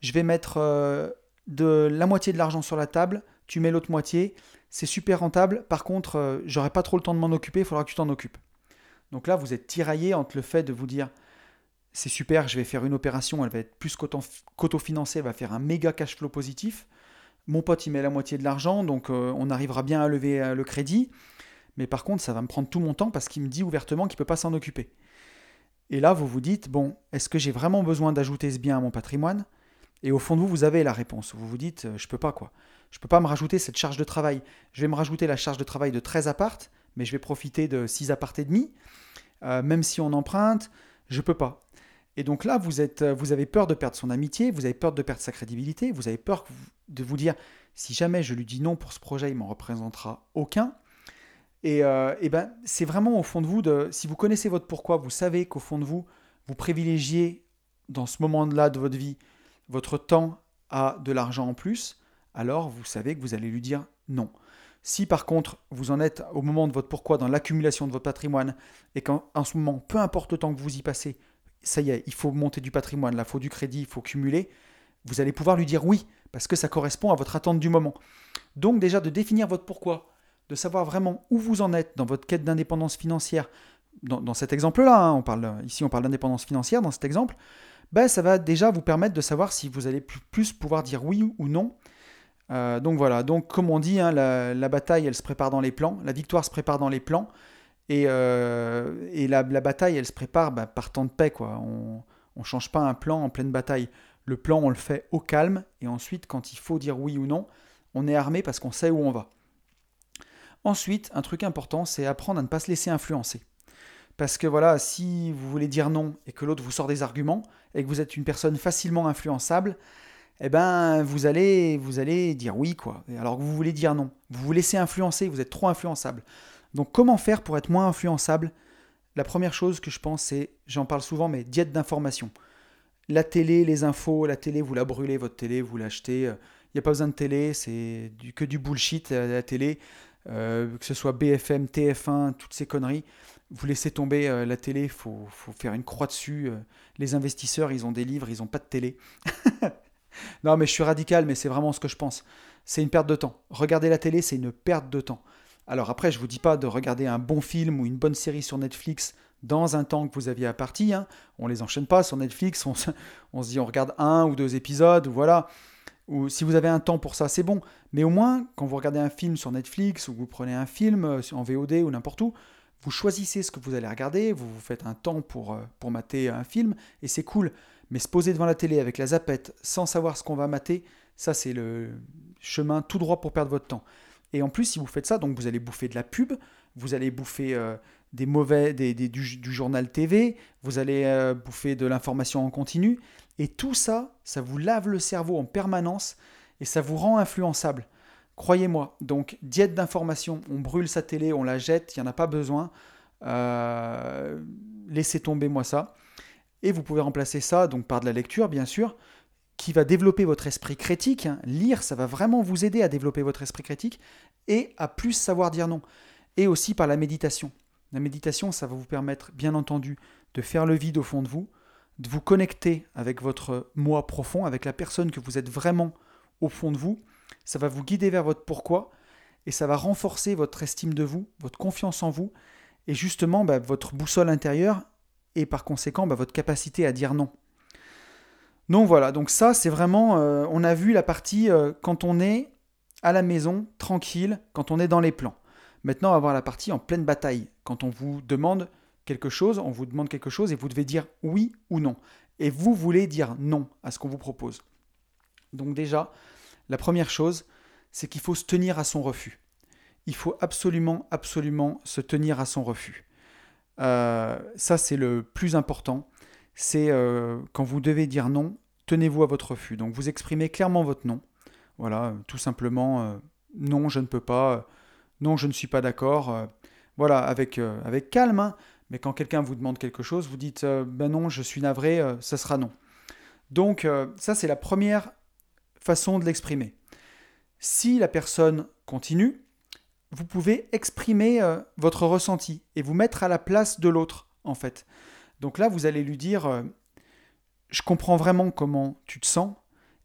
je vais mettre euh, de la moitié de l'argent sur la table, tu mets l'autre moitié, c'est super rentable, par contre, euh, j'aurai pas trop le temps de m'en occuper, il faudra que tu t'en occupes. Donc là, vous êtes tiraillé entre le fait de vous dire, c'est super, je vais faire une opération, elle va être plus qu'auto-financée, elle va faire un méga cash flow positif. Mon pote, il met la moitié de l'argent, donc on arrivera bien à lever le crédit. Mais par contre, ça va me prendre tout mon temps parce qu'il me dit ouvertement qu'il ne peut pas s'en occuper. Et là, vous vous dites, bon, est-ce que j'ai vraiment besoin d'ajouter ce bien à mon patrimoine? Et au fond de vous, vous avez la réponse. Vous vous dites, euh, je peux pas quoi. Je peux pas me rajouter cette charge de travail. Je vais me rajouter la charge de travail de 13 appartes, mais je vais profiter de 6 appartes et demi. Euh, même si on emprunte, je peux pas. Et donc là, vous, êtes, euh, vous avez peur de perdre son amitié, vous avez peur de perdre sa crédibilité, vous avez peur de vous dire, si jamais je lui dis non pour ce projet, il m'en représentera aucun. Euh, et, ben, c'est vraiment au fond de vous, si vous connaissez votre pourquoi, vous savez qu'au fond de vous, vous privilégiez dans ce moment-là de votre vie votre temps à de l'argent en plus, alors vous savez que vous allez lui dire non. Si par contre vous en êtes au moment de votre pourquoi dans l'accumulation de votre patrimoine et qu'en ce moment, peu importe le temps que vous y passez, ça y est, il faut monter du patrimoine, il faut du crédit, il faut cumuler, vous allez pouvoir lui dire oui parce que ça correspond à votre attente du moment. Donc déjà de définir votre pourquoi, de savoir vraiment où vous en êtes dans votre quête d'indépendance financière, dans, cet exemple-là, hein, on parle, ici on parle d'indépendance financière dans cet exemple, ben, ça va déjà vous permettre de savoir si vous allez plus pouvoir dire oui ou non. Euh, donc voilà, donc comme on dit, hein, la, bataille elle se prépare dans les plans, la victoire se prépare dans les plans, et, euh, la, bataille elle se prépare ben, par temps de paix. Quoi. On ne change pas un plan en pleine bataille. Le plan on le fait au calme, et ensuite quand il faut dire oui ou non, on est armé parce qu'on sait où on va. Ensuite, un truc important, c'est apprendre à ne pas se laisser influencer. Parce que voilà, si vous voulez dire non et que l'autre vous sort des arguments et que vous êtes une personne facilement influençable, eh ben vous allez vous allez dire oui quoi. Alors que vous voulez dire non, vous vous laissez influencer, vous êtes trop influençable. Donc comment faire pour être moins influençable? La première chose que je pense c'est, j'en parle souvent, mais diète d'information. La télé, les infos, la télé, vous la brûlez votre télé, vous l'achetez. Il n'y a pas besoin de télé, c'est que du bullshit à la télé. Euh, que ce soit BFM, TF1, toutes ces conneries. Vous laissez tomber euh, la télé, il faut, faire une croix dessus. Euh. les investisseurs, ils ont des livres, ils n'ont pas de télé. non, mais je suis radical, mais c'est vraiment ce que je pense. C'est une perte de temps. Regarder la télé, c'est une perte de temps. Alors après, je ne vous dis pas de regarder un bon film ou une bonne série sur Netflix dans un temps que vous aviez à partie. Hein. On les enchaîne pas sur Netflix, on se, dit on regarde un ou deux épisodes, voilà ou si vous avez un temps pour ça, c'est bon. Mais au moins, quand vous regardez un film sur Netflix ou vous prenez un film euh, en VOD ou n'importe où, vous choisissez ce que vous allez regarder, vous vous faites un temps pour, euh, pour mater un film, et c'est cool. Mais se poser devant la télé avec la zapette sans savoir ce qu'on va mater, ça c'est le chemin tout droit pour perdre votre temps. Et en plus, si vous faites ça, donc vous allez bouffer de la pub, vous allez bouffer euh, des mauvais, des, du, journal TV, vous allez bouffer de l'information en continu, et tout ça, ça vous lave le cerveau en permanence et ça vous rend influençable. Croyez-moi. Donc, diète d'information, on brûle sa télé, on la jette, il n'y en a pas besoin. Euh, laissez tomber moi ça. Et vous pouvez remplacer ça donc par de la lecture, bien sûr, qui va développer votre esprit critique. Lire, ça va vraiment vous aider à développer votre esprit critique et à plus savoir dire non. Et aussi par la méditation. La méditation, ça va vous permettre, bien entendu, de faire le vide au fond de vous, de vous connecter avec votre moi profond, avec la personne que vous êtes vraiment au fond de vous. Ça va vous guider vers votre pourquoi et ça va renforcer votre estime de vous, votre confiance en vous et justement bah, votre boussole intérieure et par conséquent bah, votre capacité à dire non. Donc voilà, donc ça c'est vraiment, euh, on a vu la partie euh, quand on est à la maison, tranquille, quand on est dans les plans. Maintenant, on va voir la partie en pleine bataille, quand on vous demande quelque chose, on vous demande quelque chose et vous devez dire oui ou non. Et vous voulez dire non à ce qu'on vous propose. Donc déjà, la première chose, c'est qu'il faut se tenir à son refus. Il faut absolument, absolument se tenir à son refus. Euh, ça, c'est le plus important. C'est euh, quand vous devez dire non, tenez-vous à votre refus. Donc vous exprimez clairement votre non. Voilà, tout simplement, euh, non, je ne peux pas, non, je ne suis pas d'accord. voilà, avec, avec calme. Hein. Mais quand quelqu'un vous demande quelque chose, vous dites, ben non, je suis navré, ça sera non. Donc ça, c'est la première façon de l'exprimer. Si la personne continue, vous pouvez exprimer euh, votre ressenti et vous mettre à la place de l'autre, en fait. Donc là, vous allez lui dire, euh, je comprends vraiment comment tu te sens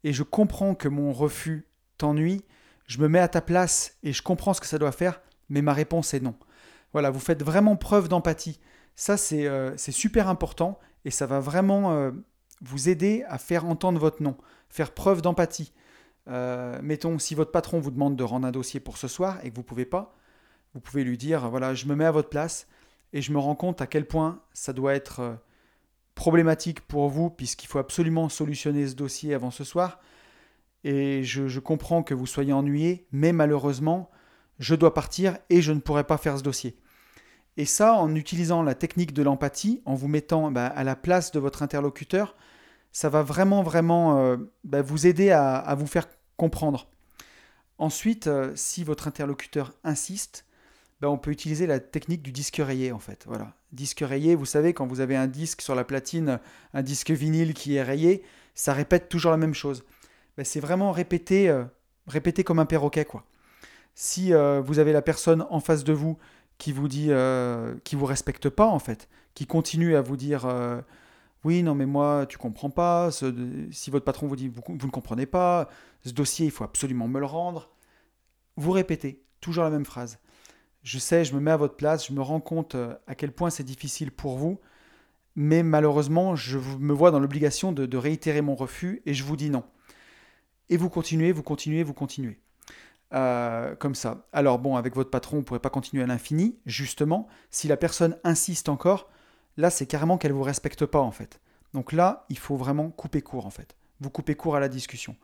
et je comprends que mon refus t'ennuie, je me mets à ta place et je comprends ce que ça doit faire, mais ma réponse est non. Voilà, vous faites vraiment preuve d'empathie. Ça, c'est euh, super important et ça va vraiment vous aider à faire entendre votre non, faire preuve d'empathie. Euh, mettons, si votre patron vous demande de rendre un dossier pour ce soir et que vous ne pouvez pas, vous pouvez lui dire, voilà, je me mets à votre place et je me rends compte à quel point ça doit être euh, problématique pour vous, puisqu'il faut absolument solutionner ce dossier avant ce soir. Et je, comprends que vous soyez ennuyé, mais malheureusement, je dois partir et je ne pourrai pas faire ce dossier. Et ça, en utilisant la technique de l'empathie, en vous mettant bah, à la place de votre interlocuteur, ça va vraiment, vraiment euh, bah, vous aider à, vous faire Ensuite, euh, si votre interlocuteur insiste, bah, on peut utiliser la technique du disque rayé en fait. Voilà. Disque rayé, vous savez, quand vous avez un disque sur la platine, un disque vinyle qui est rayé, ça répète toujours la même chose. Bah, c'est vraiment répéter, euh, comme un perroquet. quoi. Si vous avez la personne en face de vous qui vous dit, qui vous respecte pas en fait, qui continue à vous dire oui, non, mais moi, tu comprends pas. si votre patron vous dit, vous, ne comprenez pas, ce dossier, il faut absolument me le rendre. Vous répétez toujours la même phrase. Je sais, je me mets à votre place, je me rends compte euh, à quel point c'est difficile pour vous, mais malheureusement, je me vois dans l'obligation de, réitérer mon refus et je vous dis non. Et vous continuez, vous continuez, vous continuez. Euh, comme ça. Alors bon, avec votre patron, vous ne pourrez pas continuer à l'infini, justement. Si la personne insiste encore, Là, c'est carrément qu'elle ne vous respecte pas, en fait. Donc là, il faut vraiment couper court, en fait. Vous coupez court à la discussion.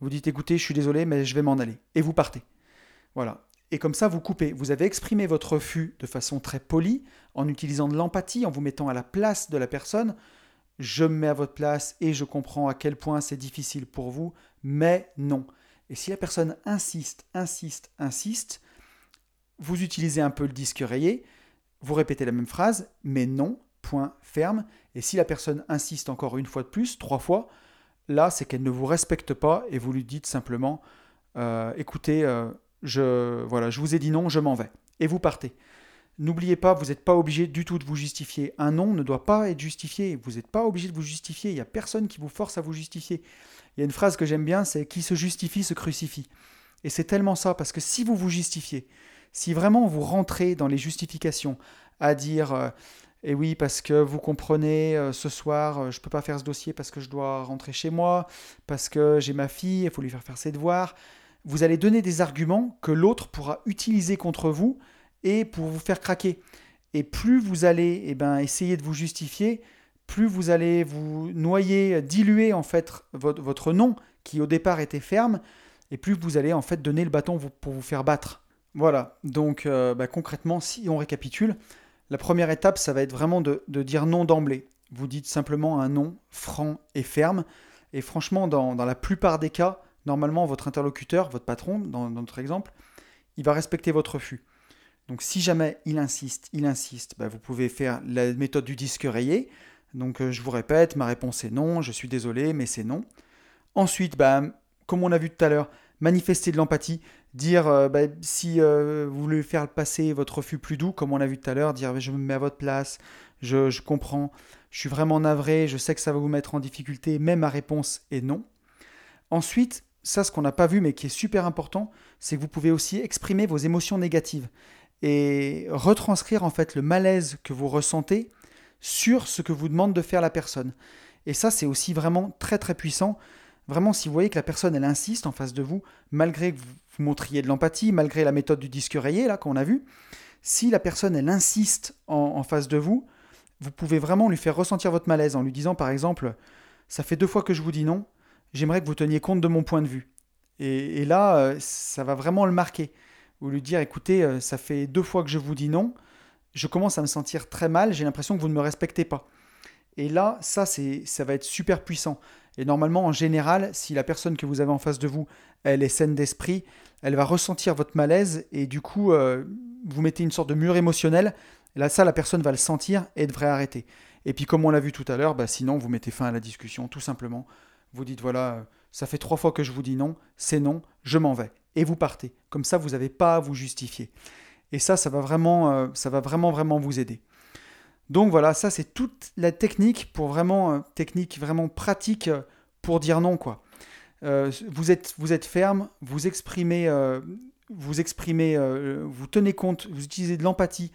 Vous dites, écoutez, je suis désolé, mais je vais m'en aller. Et vous partez. Voilà. Et comme ça, vous coupez. Vous avez exprimé votre refus de façon très polie, en utilisant de l'empathie, en vous mettant à la place de la personne. Je me mets à votre place et je comprends à quel point c'est difficile pour vous, mais non. Et si la personne insiste, insiste, insiste, vous utilisez un peu le disque rayé, vous répétez la même phrase, mais non, point ferme. Et si la personne insiste encore une fois de plus, trois fois, là, c'est qu'elle ne vous respecte pas et vous lui dites simplement, euh, écoutez, euh, je, voilà, je vous ai dit non, je m'en vais. Et vous partez. N'oubliez pas, vous n'êtes pas obligé du tout de vous justifier. Un non ne doit pas être justifié. Vous n'êtes pas obligé de vous justifier. Il n'y a personne qui vous force à vous justifier. Il y a une phrase que j'aime bien, c'est qui se justifie se crucifie. Et c'est tellement ça, parce que si vous vous justifiez, si vraiment vous rentrez dans les justifications à dire euh, eh oui, parce que vous comprenez, euh, ce soir, euh, je ne peux pas faire ce dossier parce que je dois rentrer chez moi, parce que j'ai ma fille, il faut lui faire faire ses devoirs. Vous allez donner des arguments que l'autre pourra utiliser contre vous et pour vous faire craquer. Et plus vous allez eh ben, essayer de vous justifier, plus vous allez vous noyer, diluer en fait votre, votre nom qui au départ était ferme, et plus vous allez en fait donner le bâton pour vous faire battre. Voilà, donc euh, bah, concrètement, si on récapitule, la première étape, ça va être vraiment de, dire non d'emblée. Vous dites simplement un non franc et ferme. Et franchement, dans, la plupart des cas, normalement, votre interlocuteur, votre patron, dans, notre exemple, il va respecter votre refus. Donc si jamais il insiste, il insiste, bah, vous pouvez faire la méthode du disque rayé. Donc je vous répète, ma réponse est non, je suis désolé, mais c'est non. Ensuite, bah, comme on a vu tout à l'heure, manifester de l'empathie, dire bah, si vous voulez faire passer votre refus plus doux, comme on a vu tout à l'heure, dire je me mets à votre place, je, je comprends, je suis vraiment navré, je sais que ça va vous mettre en difficulté, mais ma réponse est non. Ensuite, ça, ce qu'on n'a pas vu, mais qui est super important, c'est que vous pouvez aussi exprimer vos émotions négatives et retranscrire en fait le malaise que vous ressentez sur ce que vous demande de faire la personne. Et ça, c'est aussi vraiment très très puissant. Vraiment, si vous voyez que la personne, elle insiste en face de vous, malgré que vous montriez de l'empathie, malgré la méthode du disque rayé, là, qu'on a vu, si la personne, elle insiste en, face de vous, vous pouvez vraiment lui faire ressentir votre malaise en lui disant, par exemple, ça fait deux fois que je vous dis non, j'aimerais que vous teniez compte de mon point de vue. Et, là, euh, ça va vraiment le marquer. Ou lui dire, écoutez, euh, ça fait deux fois que je vous dis non, je commence à me sentir très mal, j'ai l'impression que vous ne me respectez pas. Et là, ça, c'est, ça va être super puissant. Et normalement, en général, si la personne que vous avez en face de vous, elle est saine d'esprit, elle va ressentir votre malaise et du coup, euh, vous mettez une sorte de mur émotionnel. Là, ça, la personne va le sentir et devrait arrêter. Et puis, comme on l'a vu tout à l'heure, bah, sinon, vous mettez fin à la discussion, tout simplement. Vous dites voilà, ça fait trois fois que je vous dis non, c'est non, je m'en vais. Et vous partez. Comme ça, vous n'avez pas à vous justifier. Et ça, ça va vraiment, euh, ça va vraiment, vraiment vous aider. Donc voilà, ça c'est toute la technique pour vraiment, euh, technique vraiment pratique pour dire non quoi. Vous, êtes, vous êtes ferme, vous exprimez, vous exprimez, vous tenez compte, vous utilisez de l'empathie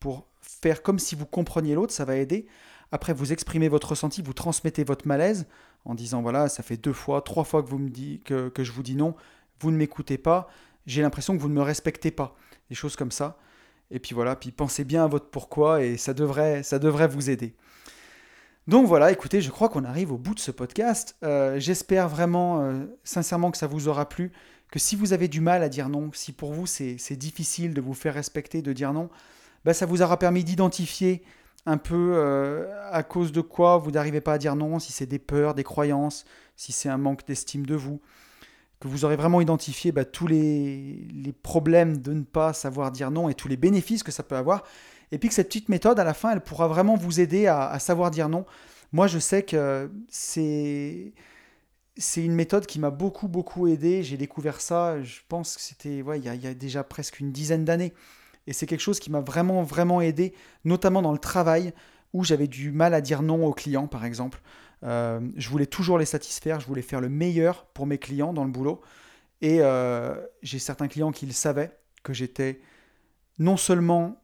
pour faire comme si vous compreniez l'autre, ça va aider. Après, vous exprimez votre ressenti, vous transmettez votre malaise en disant voilà, ça fait deux fois, trois fois que, vous me dites, que, je vous dis non, vous ne m'écoutez pas, j'ai l'impression que vous ne me respectez pas. Des choses comme ça. Et puis voilà, puis pensez bien à votre pourquoi et ça devrait, ça devrait vous aider. Donc voilà, écoutez, je crois qu'on arrive au bout de ce podcast. Euh, j'espère vraiment, euh, sincèrement, que ça vous aura plu. Que si vous avez du mal à dire non, si pour vous c'est difficile de vous faire respecter, de dire non, bah, ça vous aura permis d'identifier un peu euh, à cause de quoi vous n'arrivez pas à dire non, si c'est des peurs, des croyances, si c'est un manque d'estime de vous, que vous aurez vraiment identifié bah, tous les, problèmes de ne pas savoir dire non et tous les bénéfices que ça peut avoir, et puis que cette petite méthode, à la fin, elle pourra vraiment vous aider à, savoir dire non. Moi, je sais que c'est c'est une méthode qui m'a beaucoup beaucoup aidé. J'ai découvert ça, je pense que c'était ouais, il, y a déjà presque une dizaine d'années. Et c'est quelque chose qui m'a vraiment, vraiment aidé, notamment dans le travail, où j'avais du mal à dire non aux clients, par exemple. Euh, je voulais toujours les satisfaire, je voulais faire le meilleur pour mes clients dans le boulot. Et euh, j'ai certains clients qui le savaient, que j'étais non seulement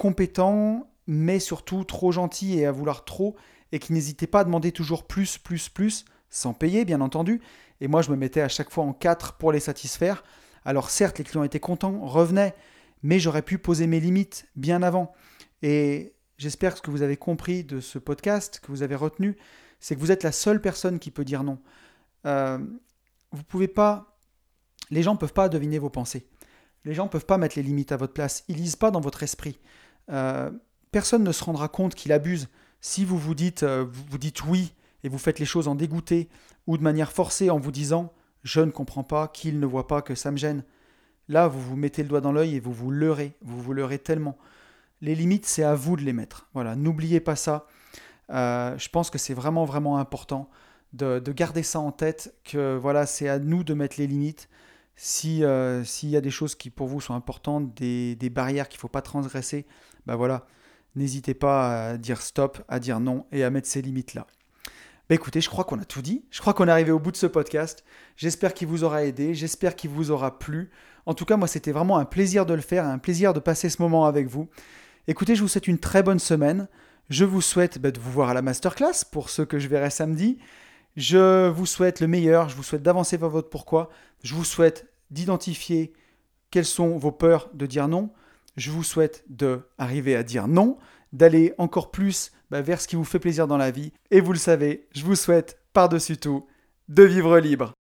compétent, mais surtout trop gentil et à vouloir trop, et qui n'hésitaient pas à demander toujours plus, plus, plus, sans payer, bien entendu. Et moi, je me mettais à chaque fois en quatre pour les satisfaire. Alors certes, les clients étaient contents, revenaient, mais j'aurais pu poser mes limites bien avant. Et j'espère que ce que vous avez compris de ce podcast, que vous avez retenu, c'est que vous êtes la seule personne qui peut dire non. Euh, vous pouvez pas, les gens ne peuvent pas deviner vos pensées. Les gens ne peuvent pas mettre les limites à votre place. Ils lisent pas dans votre esprit. Euh, personne ne se rendra compte qu'il abuse si vous vous dites, euh, vous dites oui et vous faites les choses en dégoûté ou de manière forcée en vous disant je ne comprends pas, qu'il ne voit pas que ça me gêne. Là, vous vous mettez le doigt dans l'œil et vous vous leurrez, vous vous leurrez tellement. Les limites, c'est à vous de les mettre. Voilà, n'oubliez pas ça. Euh, je pense que c'est vraiment, vraiment important de, garder ça en tête, que voilà, c'est à nous de mettre les limites. Si, s'il y a des choses qui pour vous sont importantes, des, barrières qu'il ne faut pas transgresser, ben voilà, n'hésitez pas à dire stop, à dire non et à mettre ces limites-là. Bah écoutez, je crois qu'on a tout dit. Je crois qu'on est arrivé au bout de ce podcast. J'espère qu'il vous aura aidé. J'espère qu'il vous aura plu. En tout cas, moi, c'était vraiment un plaisir de le faire, un plaisir de passer ce moment avec vous. Écoutez, je vous souhaite une très bonne semaine. Je vous souhaite bah, de vous voir à la masterclass pour ceux que je verrai samedi. Je vous souhaite le meilleur. Je vous souhaite d'avancer vers votre pourquoi. Je vous souhaite d'identifier quelles sont vos peurs de dire non. Je vous souhaite d'arriver à dire non, d'aller encore plus bah, vers ce qui vous fait plaisir dans la vie. Et vous le savez, je vous souhaite par-dessus tout de vivre libre.